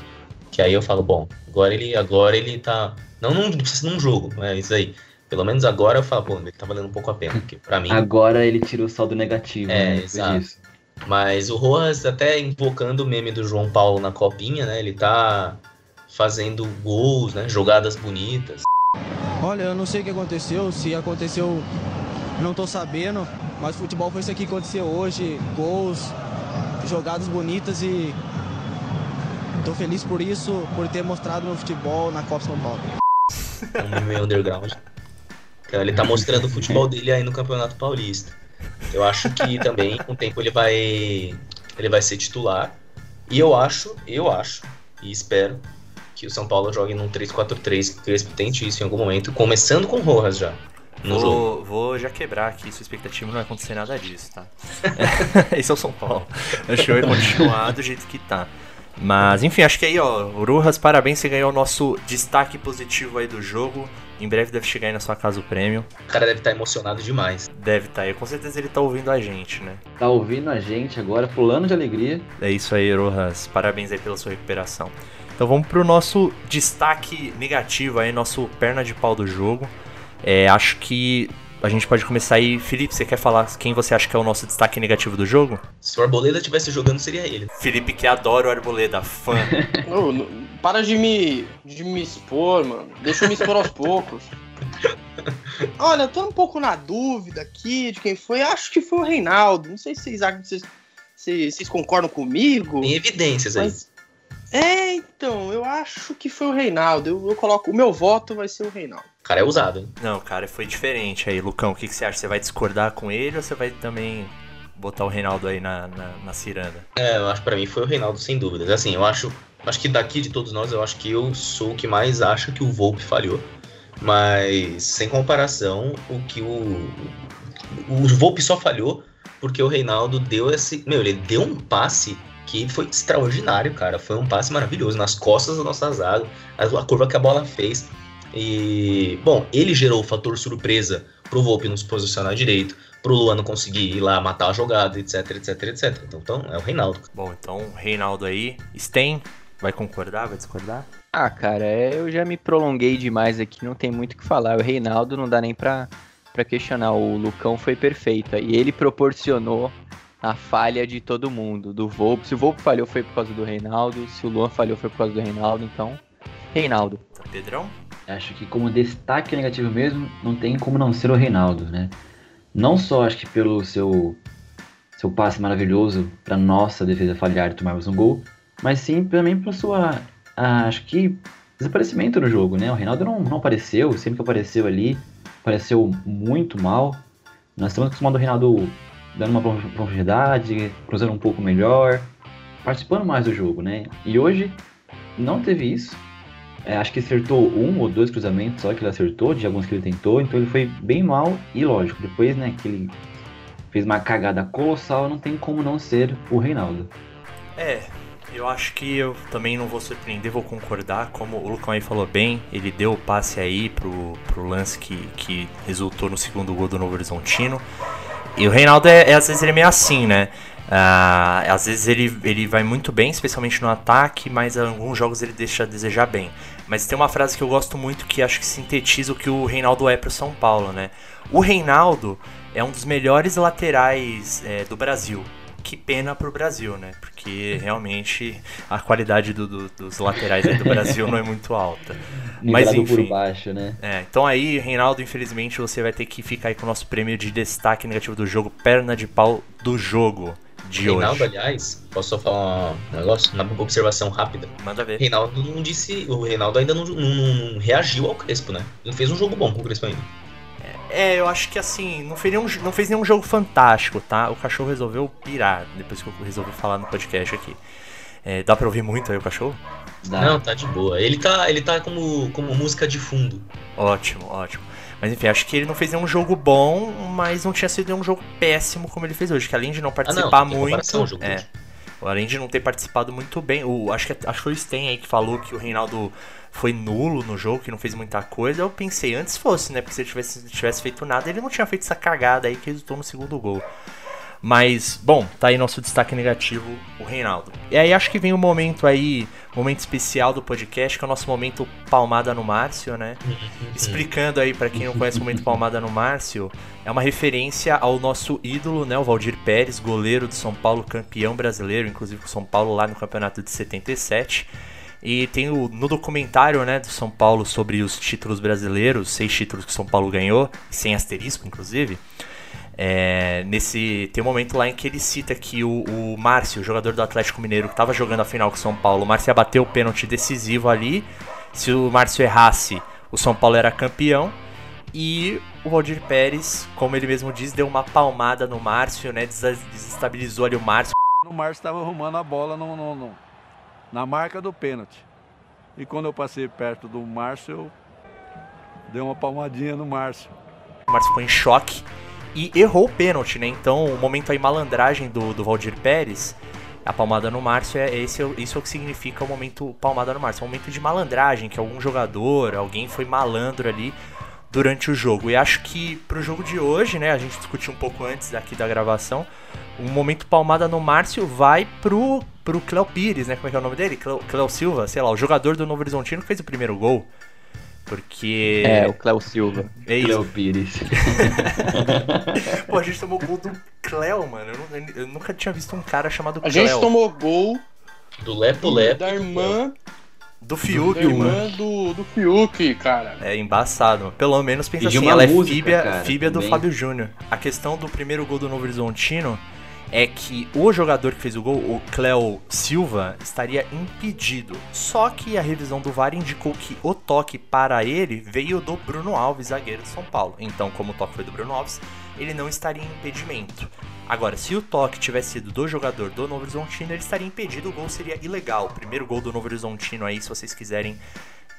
Que aí eu falo, bom, agora ele, agora ele tá. Não num, não precisa ser num jogo, é isso aí. Pelo menos agora eu falo, pô, ele tá valendo um pouco a pena. Porque pra mim, Agora ele tira o saldo negativo, É, né? exato. disso. Mas o Rojas, até invocando o meme do João Paulo na copinha, né? Ele tá fazendo gols, né? Jogadas bonitas. Olha, eu não sei o que aconteceu, se aconteceu, não tô sabendo, mas futebol foi isso aqui que aconteceu hoje, gols, jogadas bonitas e tô feliz por isso, por ter mostrado meu futebol na Copa São Paulo. um meme underground. Então, ele tá mostrando o futebol dele aí no Campeonato Paulista. Eu acho que também, com o tempo, ele vai. Ele vai ser titular. E eu acho, eu acho, e espero, que o São Paulo jogue num 3-4-3, que o Crespo tente isso em algum momento, começando com o Rojas já. No jogo. Vou, vou já quebrar aqui, sua expectativa não vai acontecer nada disso, tá? [LAUGHS] [LAUGHS] Esse é o São Paulo. Acho que vai continuar do jeito que tá. Mas, enfim, acho que aí, ó, Urujas, parabéns, você ganhou o nosso destaque positivo aí do jogo. Em breve deve chegar aí na sua casa o prêmio. O cara deve estar emocionado demais. Deve estar aí, com certeza ele tá ouvindo a gente, né? Tá ouvindo a gente agora, pulando de alegria. É isso aí, Rojas. Parabéns aí pela sua recuperação. Então vamos pro nosso destaque negativo aí, nosso perna de pau do jogo. É, acho que a gente pode começar aí. Felipe, você quer falar quem você acha que é o nosso destaque negativo do jogo? Se o Arboleda estivesse jogando, seria ele. Felipe que adora o Arboleda, fã. [LAUGHS] Ô, não- para de me, de me expor, mano. Deixa eu me expor aos poucos. Olha, eu tô um pouco na dúvida aqui de quem foi. Acho que foi o Reinaldo. Não sei se vocês, acham- vocês, se vocês concordam comigo. Tem evidências aí. Mas. É, então, eu acho que foi o Reinaldo. Eu, eu coloco. O meu voto vai ser o Reinaldo. O cara é usado, hein? Não, cara, foi diferente aí. Lucão, o que, que você acha? Você vai discordar com ele ou você vai também botar o Reinaldo aí na, na, na ciranda? É, eu acho que pra mim foi o Reinaldo, sem dúvidas. Assim, eu acho. Acho que daqui de todos nós, eu acho que eu sou o que mais acha que o Volpe falhou. Mas, sem comparação, o que o. O Volpe só falhou porque o Reinaldo deu esse. Meu, ele deu um passe que foi extraordinário, cara. Foi um passe maravilhoso nas costas da nossa zaga, a, a curva que a bola fez. E, bom, ele gerou o fator surpresa pro Volpe não se posicionar direito, pro Luan não conseguir ir lá matar a jogada, etc, etc, etc. Então, então é o Reinaldo. Bom, então, Reinaldo aí. Sten, vai concordar, vai discordar? Ah, cara, é, eu já me prolonguei demais aqui, não tem muito o que falar. O Reinaldo não dá nem pra, pra questionar. O Lucão foi perfeito. E ele proporcionou a falha de todo mundo. Do Volpe. Se o Volpe falhou foi por causa do Reinaldo. Se o Luan falhou foi por causa do Reinaldo. Então, Reinaldo. Pedrão? Acho que como destaque negativo mesmo, não tem como não ser o Reinaldo, né? Não só acho que pelo seu seu passe maravilhoso para nossa defesa falhar e tomarmos um gol, mas sim também pela sua ah, acho que desaparecimento no jogo, né? O Reinaldo não, não apareceu, sempre que apareceu ali, apareceu muito mal. Nós estamos acostumados ao Reinaldo dando uma prof- profundidade, cruzando um pouco melhor, participando mais do jogo, né? E hoje não teve isso. É, acho que acertou um ou dois cruzamentos só que ele acertou, de alguns que ele tentou, então ele foi bem mal e lógico, depois né, que ele fez uma cagada colossal, não tem como não ser o Reinaldo. É, eu acho que eu também não vou surpreender, vou concordar. Como o Lucão aí falou bem, ele deu o passe aí pro, pro lance que, que resultou no segundo gol do Novo Horizontino. E o Reinaldo é, é, às vezes ele é meio assim, né? Ah, às vezes ele, ele vai muito bem, especialmente no ataque, mas em alguns jogos ele deixa a desejar bem. Mas tem uma frase que eu gosto muito que acho que sintetiza o que o Reinaldo é pro São Paulo, né? O Reinaldo é um dos melhores laterais é, do Brasil. Que pena pro Brasil, né? Porque realmente a qualidade do- do- dos laterais aí do Brasil não é muito alta. Mas Nivelado por enfim. baixo, né? É, então aí, Reinaldo, infelizmente você vai ter que ficar aí com o nosso prêmio de destaque negativo do jogo, perna de pau do jogo de Reinaldo, hoje. aliás, posso só falar um negócio? Uma observação rápida. Manda ver. Reinaldo não disse. O Reinaldo ainda não, não- não reagiu ao Crespo, né? Ele fez um jogo bom com o Crespo ainda. É, eu acho que assim, não fez, nenhum, não fez nenhum jogo fantástico, tá? O cachorro resolveu pirar depois que eu resolvi falar no podcast aqui. É, dá pra ouvir muito aí o cachorro? Dá. Não, tá de boa. Ele tá, ele tá como, como música de fundo. Ótimo, ótimo. Mas enfim, acho que ele não fez nenhum jogo bom, mas não tinha sido nenhum jogo péssimo como ele fez hoje. Que além de não participar Ah, tem muito. comparação, o jogo é, além de não ter participado muito bem. O, acho, que, acho que foi o Sten aí que falou que o Reinaldo foi nulo no jogo, que não fez muita coisa. Eu pensei antes fosse, né? Porque se ele tivesse, tivesse feito nada, ele não tinha feito essa cagada aí que resultou no segundo gol. Mas, bom, tá aí nosso destaque negativo, o Reinaldo. E aí acho que vem o momento aí, momento especial do podcast, que é o nosso momento palmada no Márcio, né? Explicando aí pra quem não conhece o momento [LAUGHS] palmada no Márcio, é uma referência ao nosso ídolo, né, o Valdir Pérez, goleiro do São Paulo, campeão brasileiro, inclusive com o São Paulo lá no campeonato de 77. E tem o, no documentário, né, do São Paulo sobre os títulos brasileiros, seis títulos que o São Paulo ganhou, sem asterisco, inclusive. É, nesse tem um momento lá em que ele cita que o, o Márcio, o jogador do Atlético Mineiro, que estava jogando a final com o São Paulo, o Márcio ia bater o pênalti decisivo ali. Se o Márcio errasse, o São Paulo era campeão. E o Valdir Pérez, como ele mesmo diz, deu uma palmada no Márcio, né? Desestabilizou ali o Márcio. O Márcio estava arrumando a bola no, no- no- na marca do pênalti. E quando eu passei perto do Márcio, eu dei uma palmadinha no Márcio. O Márcio ficou em choque e errou o pênalti, né? Então, o momento aí malandragem do, do Valdir Pérez, a palmada no Márcio, é esse, isso é o que significa o momento palmada no Márcio. É um momento de malandragem, que algum jogador, alguém foi malandro ali durante o jogo. E acho que pro jogo de hoje, né, a gente discutiu um pouco antes aqui da gravação, o momento palmada no Márcio vai pro, pro Cléo Pires, né? Como é que é o nome dele? Cléo, Cléo Silva, sei lá, o jogador do Novo Horizontino que fez o primeiro gol. Porque. É, o Cléo Silva. É isso. Cleo Pires. [LAUGHS] Pô, a gente tomou gol do Cleo, mano. Eu, nu- eu nunca tinha visto um cara chamado A Cleo. gente tomou gol Do Lepo Lepo. da irmã, Do Fiuk, da mano. irmã do, do Fiuk, cara. É embaçado. Pelo menos pensa assim, ela é música, fíbia, cara, fíbia do. Fábio Júnior. A questão do primeiro gol do Novo Horizontino é que o jogador que fez o gol, o Cleo Silva, estaria impedido. Só que a revisão do VAR indicou que o toque para ele veio do Bruno Alves, zagueiro de São Paulo. Então, como o toque foi do Bruno Alves, ele não estaria em impedimento. Agora, se o toque tivesse sido do jogador do Novo Horizontino, ele estaria impedido, o gol seria ilegal. O primeiro gol do Novo Horizontino aí, se vocês quiserem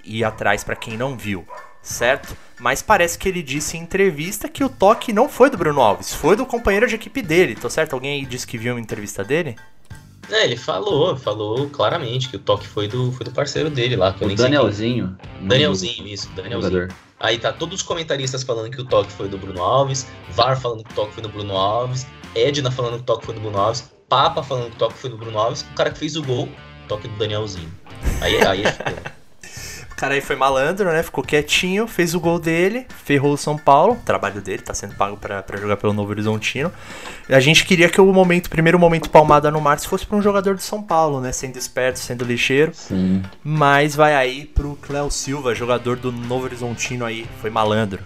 ir atrás para quem não viu, certo? Mas parece que ele disse em entrevista que o toque não foi do Bruno Alves, foi do companheiro de equipe dele, tá certo? Alguém aí disse que viu uma entrevista dele? É, ele falou, falou claramente que o toque foi do, foi do parceiro dele lá, que eu O nem sei Danielzinho. Danielzinho, isso, Danielzinho. Jogador. Aí tá todos os comentaristas falando que o toque foi do Bruno Alves, VAR falando que o toque foi do Bruno Alves, Edna falando que o toque foi do Bruno Alves, Papa falando que o toque foi do Bruno Alves, o cara que fez o gol, toque do Danielzinho. Aí, aí é. [LAUGHS] O cara aí foi malandro, né? Ficou quietinho, fez o gol dele, ferrou o São Paulo. O trabalho dele tá sendo pago pra pra jogar pelo Novo Horizontino. A gente queria que o momento, primeiro momento palmada no Márcio fosse pra um jogador de São Paulo, né? Sendo esperto, sendo lixeiro. Sim. Mas vai aí pro Cléo Silva, jogador do Novo Horizontino aí, foi malandro.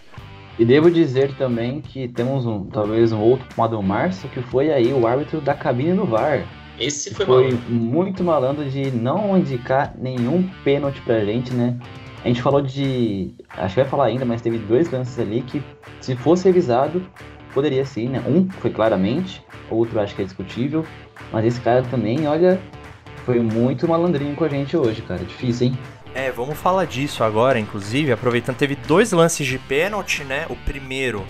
E devo dizer também que temos um, talvez um outro Pomado Márcio, que foi aí o árbitro da cabine do VAR. Esse foi, Foi muito malandro de não indicar nenhum pênalti pra gente, né? A gente falou de. Acho que vai falar ainda, mas teve dois lances ali que, se fosse revisado, poderia sim, né? Um foi claramente, outro acho que é discutível. Mas esse cara também, olha, foi muito malandrinho com a gente hoje, cara. Difícil, hein? É, vamos falar disso agora, inclusive, aproveitando, teve dois lances de pênalti, né? O primeiro,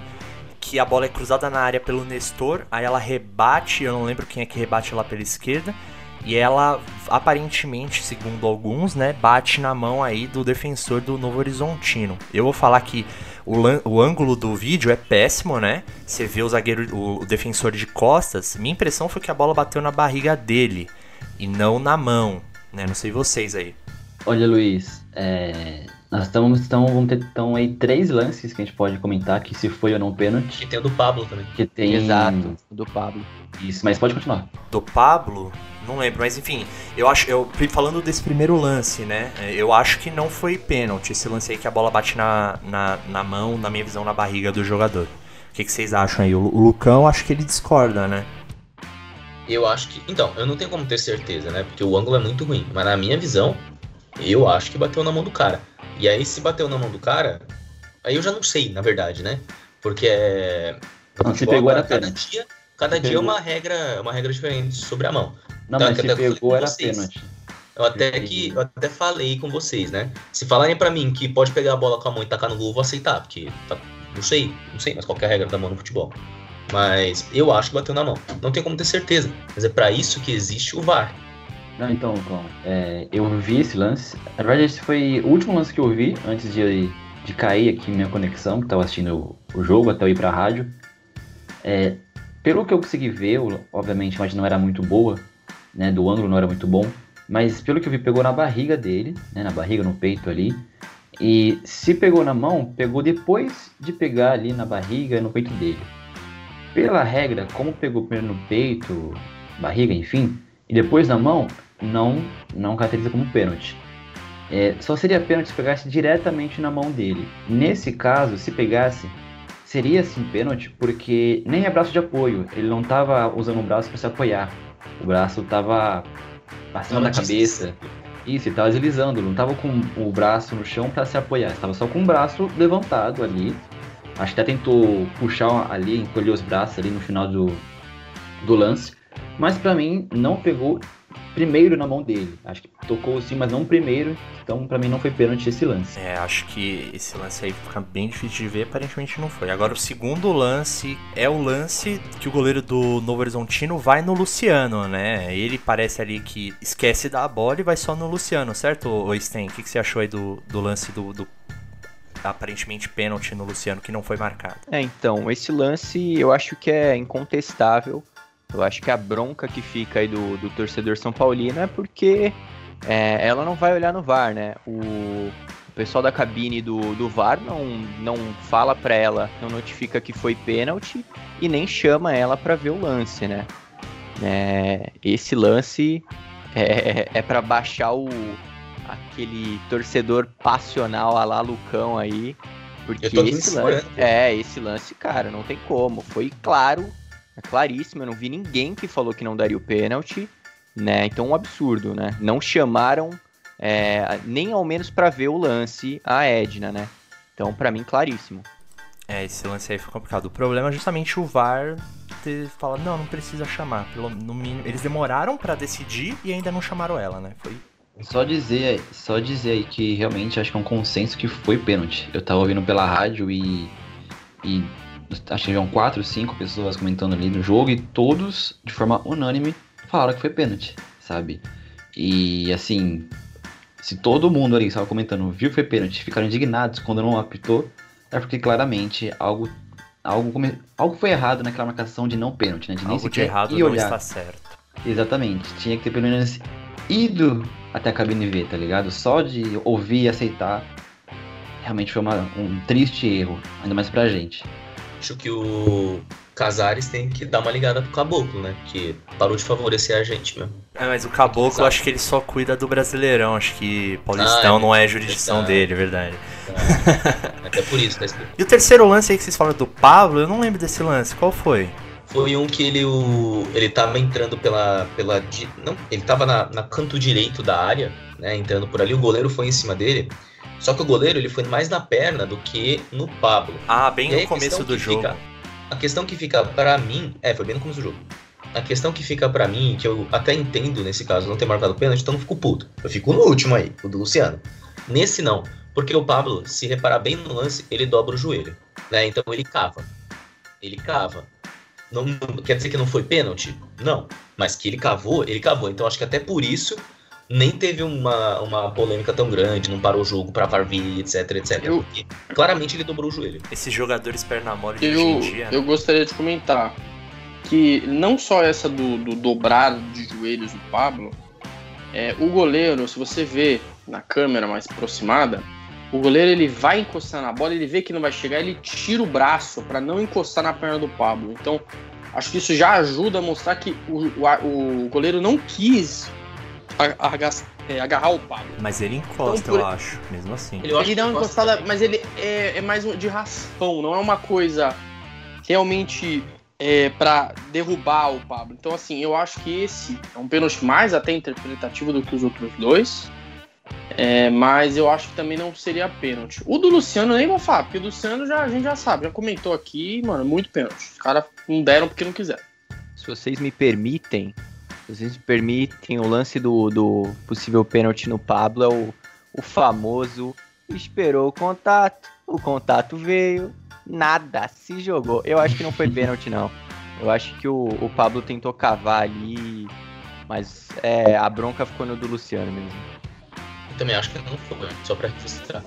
que a bola é cruzada na área pelo Nestor, aí ela rebate, eu não lembro quem é que rebate lá pela esquerda, e ela, aparentemente, segundo alguns, né, bate na mão aí do defensor do Novo Horizontino. Eu vou falar que o, o ângulo do vídeo é péssimo, né? Você vê o zagueiro, o, o defensor de costas, minha impressão foi que a bola bateu na barriga dele, e não na mão, né? Não sei vocês aí. Olha, Luiz, é, nós estamos, então, vamos ter então, aí três lances que a gente pode comentar que se foi ou não pênalti. E tem o do Pablo também. Que tem. Exato, do Pablo. Isso, mas pode continuar. do Pablo, não lembro, mas enfim, eu acho, eu falando desse primeiro lance, né? Eu acho que não foi pênalti esse lance aí que a bola bate na, na, na mão, na minha visão, na barriga do jogador. O que, que vocês acham aí? O, o Lucão, acho que ele discorda, né? Eu acho que. Então, eu não tenho como ter certeza, né? Porque o ângulo é muito ruim. Mas na minha visão, eu acho que bateu na mão do cara. E aí, se bateu na mão do cara, aí eu já não sei, na verdade, né? Porque é. Não, futebol, pegou era cada pênalti. dia, cada dia é pegou. uma regra, uma regra diferente sobre a mão. Não, Tá, mas se pegou era vocês. pênalti. Eu até que eu até falei com vocês, né? Se falarem pra mim que pode pegar a bola com a mão e tacar no gol, eu vou aceitar, porque tá- não sei, não sei, mas qualquer regra da mão no futebol. Mas eu acho que bateu na mão. Não tem como ter certeza. Mas é pra isso que existe o VAR. Não, então, Lucão, é, eu vi esse lance. Na verdade, esse foi o último lance que eu vi antes de, de cair aqui minha conexão, que tava assistindo o, o jogo até eu ir pra rádio. É, pelo que eu consegui ver, obviamente a imagem não era muito boa, né? Do ângulo não era muito bom. Mas pelo que eu vi, pegou na barriga dele, né? Na barriga, no peito ali. E se pegou na mão, pegou depois de pegar ali na barriga e no peito dele. Pela regra, como pegou primeiro no peito, barriga, enfim, e depois na mão, não, não caracteriza como pênalti. É, só seria pênalti se pegasse diretamente na mão dele. Nesse caso, se pegasse, seria sim pênalti, porque nem é braço de apoio. Ele não estava usando o braço para se apoiar. O braço estava acima da cabeça. Isso, ele estava deslizando, não estava com o braço no chão para se apoiar. Estava só com o braço levantado ali. Acho que até tentou puxar ali, encolher os braços ali no final do, do lance. Mas para mim não pegou primeiro na mão dele. Acho que tocou sim, mas não primeiro. Então para mim não foi pênalti esse lance. É, acho que esse lance aí fica bem difícil de ver, aparentemente não foi. Agora, o segundo lance é o lance que o goleiro do Novo Horizontino vai no Luciano, né? Ele parece ali que esquece da bola e vai só no Luciano, certo, Sten? O que, que você achou aí do, do lance do, do aparentemente pênalti no Luciano que não foi marcado? É, então, esse lance eu acho que é incontestável. Eu acho que a bronca que fica aí do, do torcedor São Paulino é porque é, ela não vai olhar no VAR, né? O, pessoal da cabine do, do VAR não, não fala pra ela, não notifica que foi pênalti e nem chama ela pra ver o lance, né? É, esse lance é, é para baixar o aquele torcedor passional a lá Lucão aí, porque esse lance, é, esse lance, cara, não tem como. Foi claro, é claríssimo, eu não vi ninguém que falou que não daria o pênalti, né? Então um absurdo, né? Não chamaram é, nem ao menos para ver o lance a Edna, né? Então, para mim, claríssimo. É, esse lance aí foi complicado. O problema é justamente o VAR ter falado, não, não precisa chamar. Pelo, no mínimo, eles demoraram para decidir e ainda não chamaram ela, né? Foi. Só dizer, só dizer aí que realmente acho que é um consenso que foi pênalti. Eu tava ouvindo pela rádio e. e acho que eram quatro, cinco pessoas comentando ali no jogo e todos, de forma unânime, falaram que foi pênalti, sabe? E assim, se todo mundo ali que estava comentando viu que foi pênalti, ficaram indignados quando não apitou, é porque claramente algo algo, come... algo foi errado naquela marcação de não pênalti, né? De nem algo de errado não olhar. está certo. Exatamente. Tinha que ter pelo menos ido até a cabine ver, tá ligado? Só de ouvir e aceitar, realmente foi uma, um triste erro, ainda mais pra gente. Acho que o Casares tem que dar uma ligada pro Caboclo, né? Que parou de favorecer a gente mesmo. É, mas o Caboclo, acho que ele só cuida do Brasileirão. Acho que Paulistão ah, é, não é jurisdição dele, é verdade. É. Até por isso, tá [LAUGHS] E o terceiro lance aí que vocês falam do Pablo, eu não lembro desse lance. Qual foi? Foi um que ele, o, ele tava entrando pela. pela não, ele tava na, na canto direito da área, né? Entrando por ali. O goleiro foi em cima dele. Só que o goleiro ele foi mais na perna do que no Pablo. Ah, bem no começo do jogo. Fica, a questão que fica para mim. É, foi bem no começo do jogo. A questão que fica para mim, que eu até entendo nesse caso não ter marcado pênalti, então não fico puto. Eu fico no último aí, o do Luciano. Nesse não. Porque o Pablo, se reparar bem no lance, ele dobra o joelho. Né? Então ele cava. Ele cava. Não, não, quer dizer que não foi pênalti? Não. Mas que ele cavou, ele cavou. Então acho que até por isso nem teve uma, uma polêmica tão grande, não parou o jogo pra Varvi, etc, etc. Eu, porque claramente ele dobrou o joelho. Esses jogadores perna mole de eu, hoje em dia. Né? Eu gostaria de comentar que não só essa do, do dobrar de joelhos do Pablo, é, o goleiro, se você vê na câmera mais aproximada, o goleiro ele vai encostar na bola, ele vê que não vai chegar, ele tira o braço para não encostar na perna do Pablo. Então, acho que isso já ajuda a mostrar que o, o, o goleiro não quis é, agarrar o Pablo. Mas ele encosta, então, por... eu acho, mesmo assim. Ele, ele dá uma encostada, mas ele é, é, mais de raspão, não é uma coisa realmente é, para derrubar o Pablo. Então, assim, eu acho que esse é um pênalti mais até interpretativo do que os outros dois. É, mas eu acho que também não seria pênalti. O do Luciano nem vou falar, porque o do Luciano já, a gente já sabe, já comentou aqui, mano, muito pênalti. Os caras não deram porque não quiseram. Se vocês me permitem, vocês me permitem, o lance do, do possível pênalti no Pablo é o, o famoso esperou o contato, o contato veio, nada, se jogou. Eu acho que não foi [LAUGHS] pênalti, não. Eu acho que o, o Pablo tentou cavar ali, mas é, a bronca ficou no do Luciano mesmo. Também acho que não foi, só pra registrar.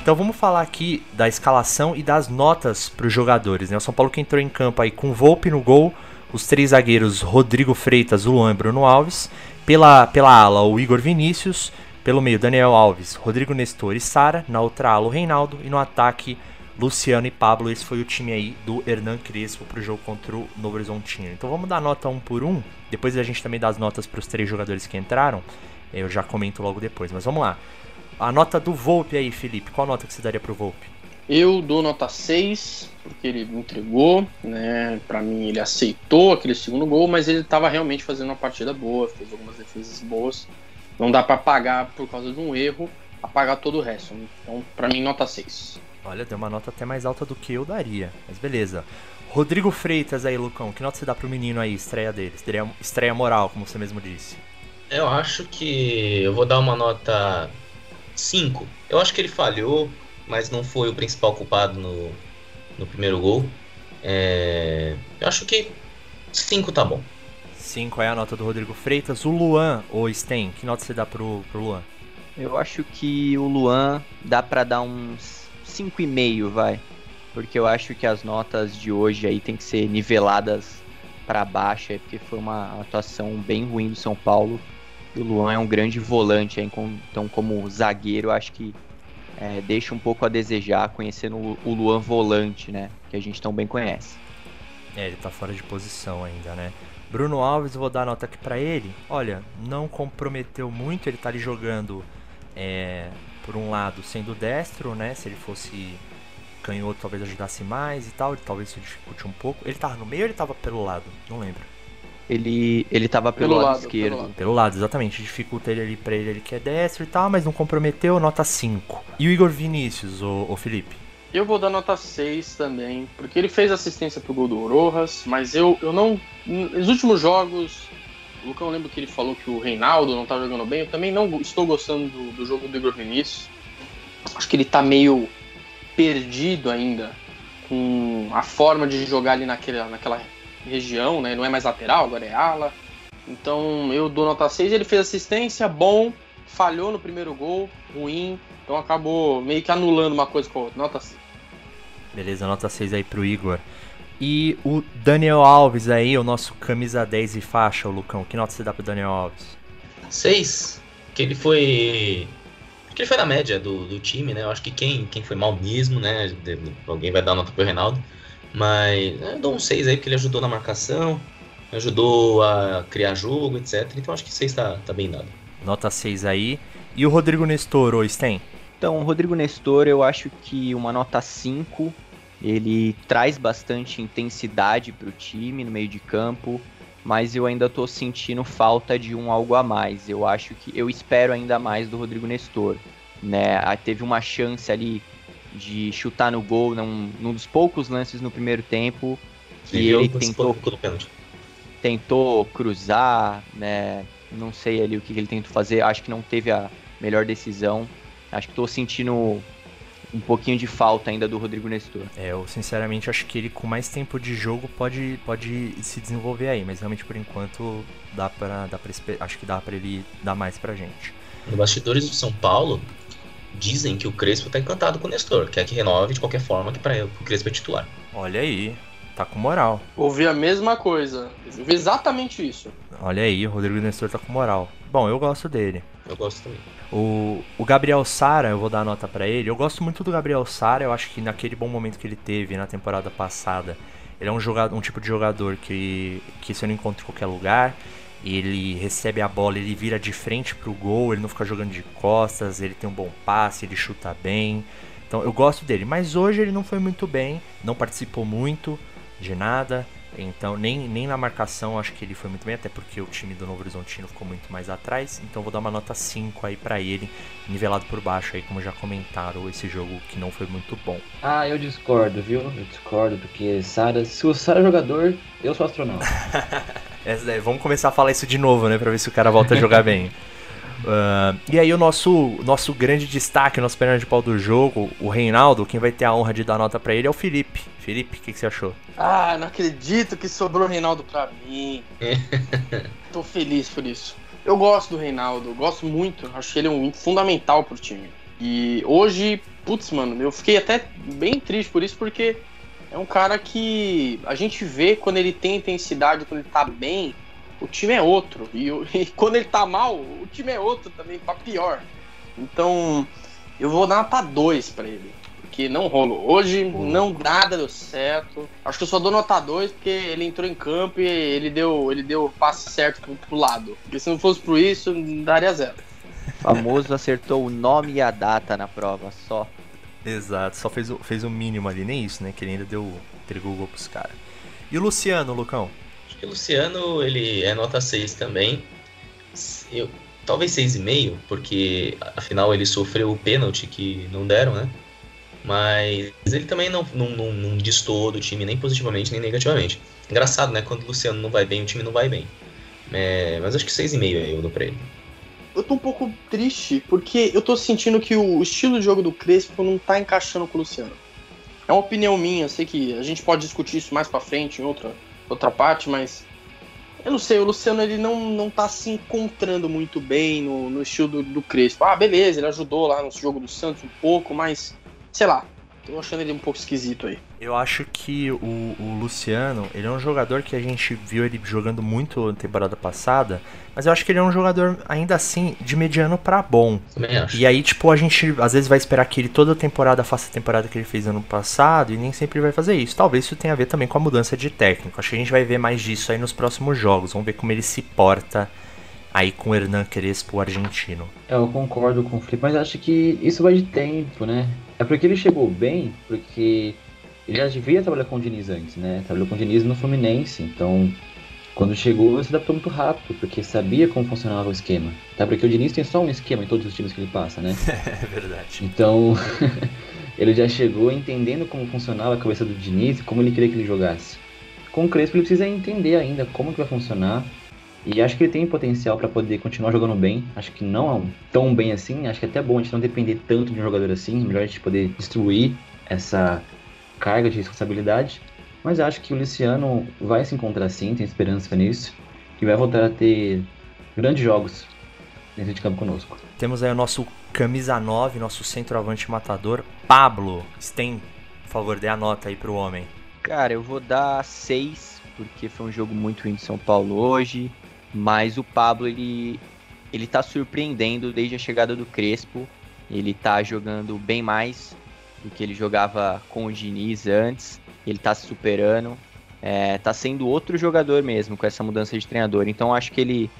Então vamos falar aqui da escalação e das notas para os jogadores. Né? O São Paulo que entrou em campo aí com Volpe no gol, os três zagueiros Rodrigo Freitas, Luan e Bruno Alves. Pela, pela ala, o Igor Vinícius. Pelo meio, Daniel Alves, Rodrigo Nestor e Sara. Na outra ala, o Reinaldo. E no ataque, Luciano e Pablo. Esse foi o time aí do Hernan Crespo para o jogo contra o Novo Horizontino. Então vamos dar nota um por um. Depois a gente também dá as notas para os três jogadores que entraram. Eu já comento logo depois, mas vamos lá. A nota do Volpe aí, Felipe. Qual nota que você daria pro Volpe? Eu dou nota 6, porque ele entregou, né? Para mim, ele aceitou aquele segundo gol, mas ele estava realmente fazendo uma partida boa, fez algumas defesas boas. Não dá para pagar por causa de um erro, apagar todo o resto. Então, para mim, nota 6. Olha, deu uma nota até mais alta do que eu daria, mas beleza. Rodrigo Freitas aí, Lucão, que nota você dá pro menino aí, estreia dele? Estreia, estreia moral, como você mesmo disse. Eu acho que eu vou dar uma nota 5. Eu acho que ele falhou, mas não foi o principal culpado no, no primeiro gol. É, eu acho que 5 tá bom. 5 é a nota do Rodrigo Freitas. O Luan, ou Sten, que nota você dá pro, pro Luan? Eu acho que o Luan dá para dar uns 5,5, vai. Porque eu acho que as notas de hoje aí tem que ser niveladas para baixo, porque foi uma atuação bem ruim do São Paulo. E o Luan é um grande volante, então como zagueiro, eu acho que é, deixa um pouco a desejar, conhecendo o Luan volante, né? Que a gente tão bem conhece. É, ele tá fora de posição ainda, né? Bruno Alves, vou dar nota aqui para ele. Olha, não comprometeu muito, ele tá ali jogando é, por um lado sendo destro, né? Se ele fosse canhoto talvez ajudasse mais e tal, talvez isso dificulte um pouco. Ele tava no meio ou ele tava pelo lado? Não lembro. Ele, ele tava pelo, pelo lado, lado, esquerdo. Pelo lado. pelo lado. exatamente. Dificulta ele ali pra ele, ele que é destro e tal, mas não comprometeu, nota 5. E o Igor Vinícius, o, o Felipe? Eu vou dar nota 6 também, porque ele fez assistência pro gol do Rojas, mas eu, eu não. Nos últimos jogos, o Lucão lembra que ele falou que o Reinaldo não tá jogando bem. Eu também não estou gostando do, do jogo do Igor Vinícius. Acho que ele tá meio perdido ainda com a forma de jogar ali naquela, naquela região, né? Não é mais lateral, agora é ala. Então eu dou nota 6. Ele fez assistência, bom, falhou no primeiro gol, ruim. Então acabou meio que anulando uma coisa com a outra. Nota 6. Beleza, nota 6 aí pro Igor. E o Daniel Alves aí, o nosso camisa 10 e faixa, o Lucão. Que nota você dá pro Daniel Alves? 6. Que ele foi. Que ele foi na média do, do time, né? Eu acho que quem, quem foi mal mesmo, né? Alguém vai dar nota pro Reinaldo. Mas né, eu dou um 6 aí, porque ele ajudou na marcação, ajudou a criar jogo, etc. Então acho que 6 tá, tá bem dado. Nota 6 aí. E o Rodrigo Nestor, o Sten? Então, o Rodrigo Nestor, eu acho que uma nota 5. Ele traz bastante intensidade para o time no meio de campo, mas eu ainda estou sentindo falta de um algo a mais. Eu acho que eu espero ainda mais do Rodrigo Nestor. Né? Ah, teve uma chance ali de chutar no gol num, num dos poucos lances no primeiro tempo que ele, ele tentou tentou cruzar, né? Não sei ali o que ele tentou fazer. Acho que não teve a melhor decisão. Acho que estou sentindo um pouquinho de falta ainda do Rodrigo Nestor. É, eu sinceramente acho que ele com mais tempo de jogo pode, pode se desenvolver aí, mas realmente por enquanto dá para dá pra, acho que dá para ele dar mais pra gente. No bastidores do São Paulo, dizem que o Crespo tá encantado com o Nestor, quer que renove de qualquer forma que para o Crespo é titular. Olha aí, tá com moral. Ouvi a mesma coisa, ouvi exatamente isso. Olha aí, o Rodrigo Nestor tá com moral. Bom, eu gosto dele. Eu gosto também. O, o Gabriel Sara, eu vou dar nota para ele. Eu gosto muito do Gabriel Sara. Eu acho que naquele bom momento que ele teve na temporada passada, ele é um, jogador, um tipo de jogador que, que você não encontra em qualquer lugar. Ele recebe a bola, ele vira de frente pro gol, ele não fica jogando de costas, ele tem um bom passe, ele chuta bem. Então eu gosto dele. Mas hoje ele não foi muito bem, não participou muito de nada. Então, nem, nem na marcação acho que ele foi muito bem, até porque o time do Novo Horizontino ficou muito mais atrás. Então, vou dar uma nota 5 aí para ele, nivelado por baixo aí, como já comentaram, esse jogo que não foi muito bom. Ah, eu discordo, viu? Eu discordo, porque Sara, se o Sara é jogador, eu sou astronauta. [LAUGHS] é, vamos começar a falar isso de novo, né, pra ver se o cara volta a jogar [LAUGHS] bem. Uh, e aí o nosso, nosso grande destaque, o nosso perna de pau do jogo, o Reinaldo, quem vai ter a honra de dar nota para ele é o Felipe. Felipe, o que, que, você achou? Ah, não acredito que sobrou o Reinaldo pra mim. [LAUGHS] Tô feliz por isso. Eu gosto do Reinaldo, gosto muito, acho que ele é um fundamental pro time. E hoje, putz, mano, eu fiquei até bem triste por isso, porque é um cara que a gente vê quando ele tem intensidade, quando ele tá bem, o time é outro. E, [LAUGHS] e, quando ele tá mal, o time é outro também, pra pior. Então, eu vou dar nota 2 pra ele. Porque não rolou. Hoje não nada deu certo. Acho que eu só dou nota 2 porque ele entrou em campo e ele deu, ele deu o passe certo pro, pro lado. Porque se não fosse por isso, daria zero. O famoso acertou o nome e a data na prova, só. Exato, só fez o, fez o mínimo ali, nem isso, né? Que ele ainda deu, entregou o gol pros caras. E o Luciano, Lucão? O Luciano, ele é nota 6 também. Eu, talvez 6,5, porque afinal ele sofreu o pênalti que não deram, né? Mas ele também não, não, não, não do time nem positivamente nem negativamente. Engraçado, né? Quando o Luciano não vai bem, o time não vai bem. É, mas acho que 6,5 eu dou pra ele. Eu tô um pouco triste, porque eu tô sentindo que o estilo de jogo do Crespo não tá encaixando com o Luciano. É uma opinião minha, sei que a gente pode discutir isso mais pra frente em outra, outra parte, mas Eu não sei, o Luciano ele não, não tá se encontrando muito bem no, no estilo do, do Crespo. Ah, beleza, ele ajudou lá no jogo do Santos um pouco, mas sei lá, tô achando ele um pouco esquisito aí. Eu acho que o, o Luciano, ele é um jogador que a gente viu ele jogando muito na temporada passada, mas eu acho que ele é um jogador ainda assim de mediano para bom. Também acho. E aí, tipo, a gente às vezes vai esperar que ele toda temporada faça a temporada que ele fez ano passado e nem sempre vai fazer isso. Talvez isso tenha a ver também com a mudança de técnico. Acho que a gente vai ver mais disso aí nos próximos jogos. Vamos ver como ele se porta aí com o Hernan Crespo, o argentino. É, eu concordo com o Felipe, mas acho que isso vai de tempo, né? É porque ele chegou bem, porque ele já devia trabalhar com o Diniz antes, né? Trabalhou com o Diniz no Fluminense, então quando chegou se adaptou muito rápido, porque sabia como funcionava o esquema. Tá? Porque o Diniz tem só um esquema em todos os times que ele passa, né? [LAUGHS] É verdade. Então [LAUGHS] ele já chegou entendendo como funcionava a cabeça do Diniz e como ele queria que ele jogasse. Com o Crespo ele precisa entender ainda como que vai funcionar. E acho que ele tem potencial para poder continuar jogando bem. Acho que não tão bem assim. Acho que é até bom a gente não depender tanto de um jogador assim. Melhor a gente poder distribuir essa carga de responsabilidade. Mas acho que o Luciano vai se encontrar sim, tem esperança nisso. E vai voltar a ter grandes jogos dentro de campo conosco. Temos aí o nosso camisa 9, nosso centroavante matador, Pablo. Sten, por favor, dê a nota aí pro homem. Cara, eu vou dar 6, porque foi um jogo muito ruim de São Paulo hoje. Mas o Pablo, ele, ele tá surpreendendo desde a chegada do Crespo. Ele tá jogando bem mais do que ele jogava com o Diniz antes. Ele tá se superando. É, tá sendo outro jogador mesmo com essa mudança de treinador. Então acho que ele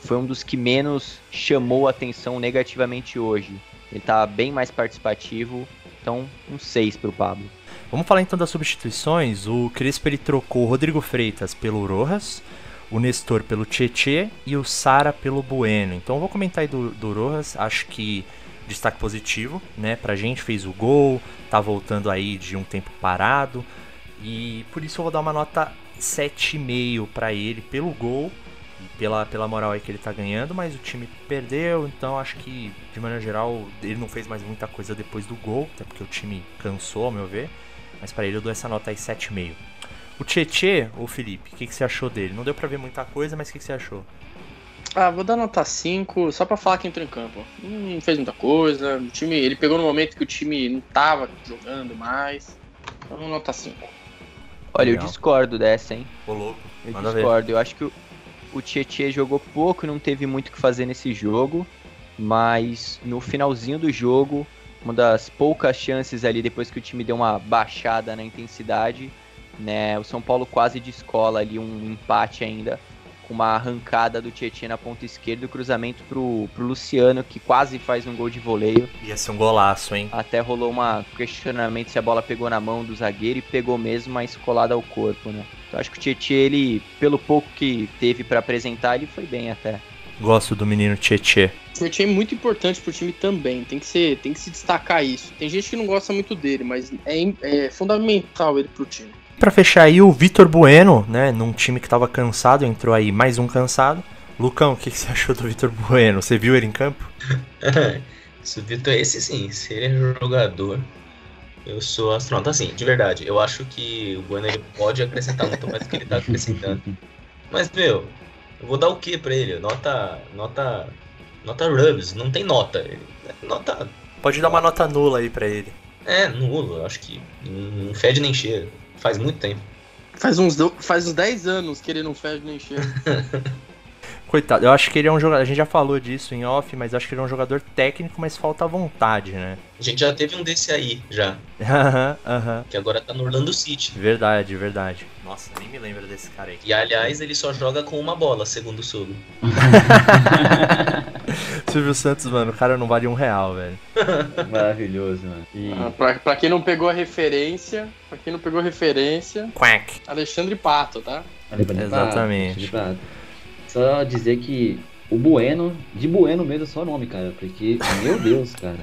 foi um dos que menos chamou atenção negativamente hoje. Ele tá bem mais participativo. Então, um 6 pro Pablo. Vamos falar então das substituições. O Crespo ele trocou Rodrigo Freitas pelo Rojas, o Nestor pelo Tietê e o Sara pelo Bueno. Então vou comentar aí do, do Rojas. Acho que destaque positivo, né? Pra gente, fez o gol, tá voltando aí de um tempo parado. E por isso eu vou dar uma nota 7,5 para ele pelo gol e pela, pela moral aí que ele tá ganhando, mas o time perdeu, então acho que de maneira geral ele não fez mais muita coisa depois do gol, até porque o time cansou, ao meu ver. Mas para ele eu dou essa nota aí 7,5. O Tietê, ô Felipe, o que, que você achou dele? Não deu pra ver muita coisa, mas o que, que você achou? Ah, vou dar nota 5, só pra falar que entrou em campo. Não fez muita coisa. O time, ele pegou no momento que o time não tava jogando mais. Então, nota 5. Olha, Legal. eu discordo dessa, hein? Ô louco, Eu manda ver. discordo. Eu acho que o, o Tietchan jogou pouco e não teve muito o que fazer nesse jogo. Mas no finalzinho do jogo, uma das poucas chances ali, depois que o time deu uma baixada na intensidade, né? O São Paulo quase descola ali um empate ainda. Com uma arrancada do Tietchan na ponta esquerda, o cruzamento pro, pro Luciano, que quase faz um gol de voleio. Ia ser um golaço, hein? Até rolou um questionamento se a bola pegou na mão do zagueiro e pegou mesmo, mas colada ao corpo, né? Então acho que o Tietchan, ele, pelo pouco que teve pra apresentar, ele foi bem até. Gosto do menino Tietê. O time é muito importante pro time também. Tem que, ser, tem que se destacar isso. Tem gente que não gosta muito dele, mas é, é fundamental ele pro time. Pra fechar aí, o Vitor Bueno, né? Num time que tava cansado, entrou aí mais um cansado. Lucão, o que, que você achou do Vitor Bueno? Você viu ele em campo? [LAUGHS] Se o Vitor, esse sim, se ele é jogador, eu sou astronauta. Assim, de verdade, eu acho que o Bueno ele pode acrescentar muito mais do que ele tá acrescentando. Mas, meu, eu vou dar o que pra ele? Nota. Nota. Nota Rubs, não tem nota. Nota. Pode dar uma nota nula aí pra ele. É, nulo, eu acho que não fede nem cheira. Faz muito tempo. Faz uns, faz uns 10 anos que ele não fede nem cheira. [LAUGHS] Coitado, eu acho que ele é um jogador. A gente já falou disso em off, mas eu acho que ele é um jogador técnico, mas falta vontade, né? A gente já teve um desse aí, já. Aham, aham. Que agora tá no Orlando City. Verdade, verdade. Nossa, nem me lembro desse cara aí. E aliás, ele só joga com uma bola, segundo o Sugo. [LAUGHS] Silvio Santos, mano, o cara não vale um real, velho. [LAUGHS] Maravilhoso, mano. E Ah, pra, pra quem não pegou a referência, pra quem não pegou a referência, Quack. Alexandre Pato, tá? Exatamente. Exato. Só dizer que o Bueno, de Bueno mesmo é só nome, cara. Porque, meu Deus, cara.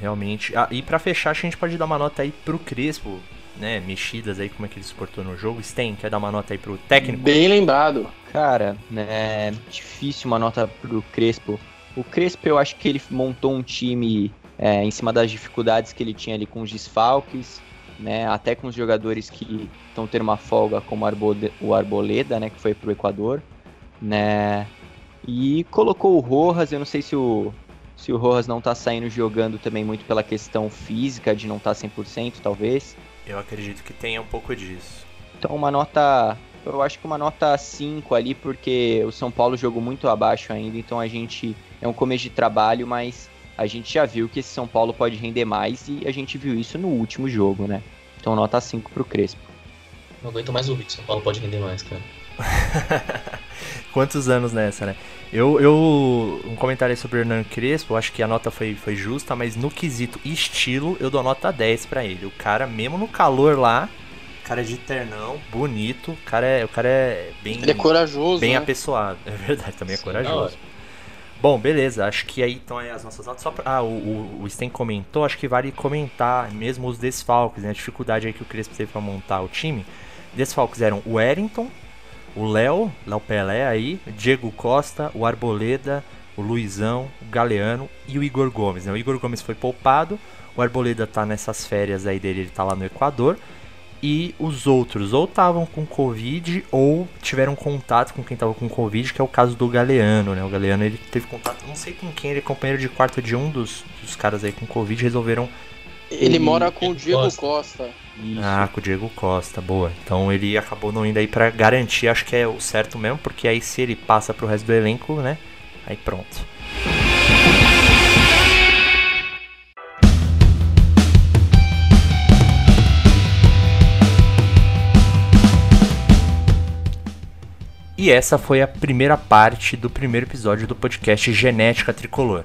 Realmente. Ah, e pra fechar, acho que a gente pode dar uma nota aí pro Crespo, né? Mexidas aí, como é que ele se portou no jogo. Sten, quer dar uma nota aí pro técnico? Bem lembrado. Cara, né, difícil uma nota pro Crespo. O Crespo, eu acho que ele montou um time é, em cima das dificuldades que ele tinha ali com os desfalques, né, até com os jogadores que estão tendo uma folga, como o Arboleda, né, que foi pro Equador. Né? E colocou o Rojas, eu não sei se o, se o Rojas não tá saindo jogando também muito pela questão física, de não estar tá 100%, talvez. Eu acredito que tenha um pouco disso. Então uma nota, eu acho que uma nota 5 ali, porque o São Paulo jogou muito abaixo ainda, então a gente, é um começo de trabalho, mas a gente já viu que esse São Paulo pode render mais e a gente viu isso no último jogo, né? Então nota 5 pro Crespo. Não aguento mais ouvir que São Paulo pode render mais, cara. [LAUGHS] Quantos anos nessa, né? Eu, eu um comentário sobre o Hernan Crespo, eu acho que a nota foi, foi justa, mas no quesito estilo, eu dou nota 10 para ele. O cara, mesmo no calor lá, cara é de ternão, bonito, o cara é, o cara é bem Ele é corajoso, bem né? apessoado. [LAUGHS] É verdade, também é Sim, corajoso. Bom, beleza, acho que aí então é as nossas notas. Só pra, ah, o, o, o Sten comentou, acho que vale comentar mesmo os desfalques, né? A dificuldade aí que o Crespo teve pra montar o time. Desfalques eram o Wellington, o Léo, Léo Pelé aí, Diego Costa, o Arboleda, o Luizão, o Galeano e o Igor Gomes. Né? O Igor Gomes foi poupado, o Arboleda tá nessas férias aí dele, ele tá lá no Equador. E os outros ou estavam com Covid ou tiveram contato com quem tava com Covid, que é o caso do Galeano, né? O Galeano ele teve contato, não sei com quem, ele é companheiro de quarto de um dos, dos caras aí com Covid, resolveram. Ele mora com o Diego Diego Costa. Isso. Ah, com o Diego Costa, boa. Então ele acabou não indo aí pra garantir, acho que é o certo mesmo, porque aí se ele passa pro resto do elenco, né? Aí pronto. E essa foi a primeira parte do primeiro episódio do podcast Genética Tricolor.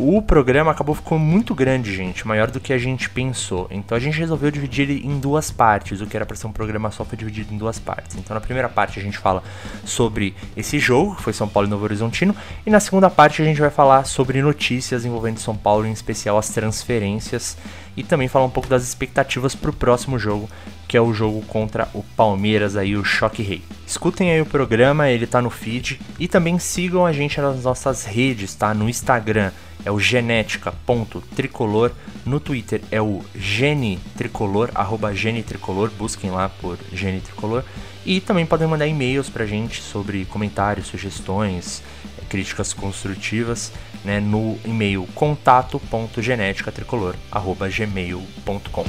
O programa acabou ficando muito grande, gente, maior do que a gente pensou. Então a gente resolveu dividir ele em duas partes. O que era para ser um programa só foi dividido em duas partes. Então na primeira parte a gente fala sobre esse jogo, que foi São Paulo e Novo Horizontino, e na segunda parte a gente vai falar sobre notícias envolvendo São Paulo, em especial as transferências, e também falar um pouco das expectativas para o próximo jogo, que é o jogo contra o Palmeiras aí, o Choque Rei. Escutem aí o programa, ele tá no feed e também sigam a gente nas nossas redes, tá? No Instagram é o genética.tricolor, no Twitter é o genitricolor, arroba genitricolor, busquem lá por genitricolor. E também podem mandar e-mails pra gente sobre comentários, sugestões, críticas construtivas né, no e-mail contato.geneticatricolor.gmail.com.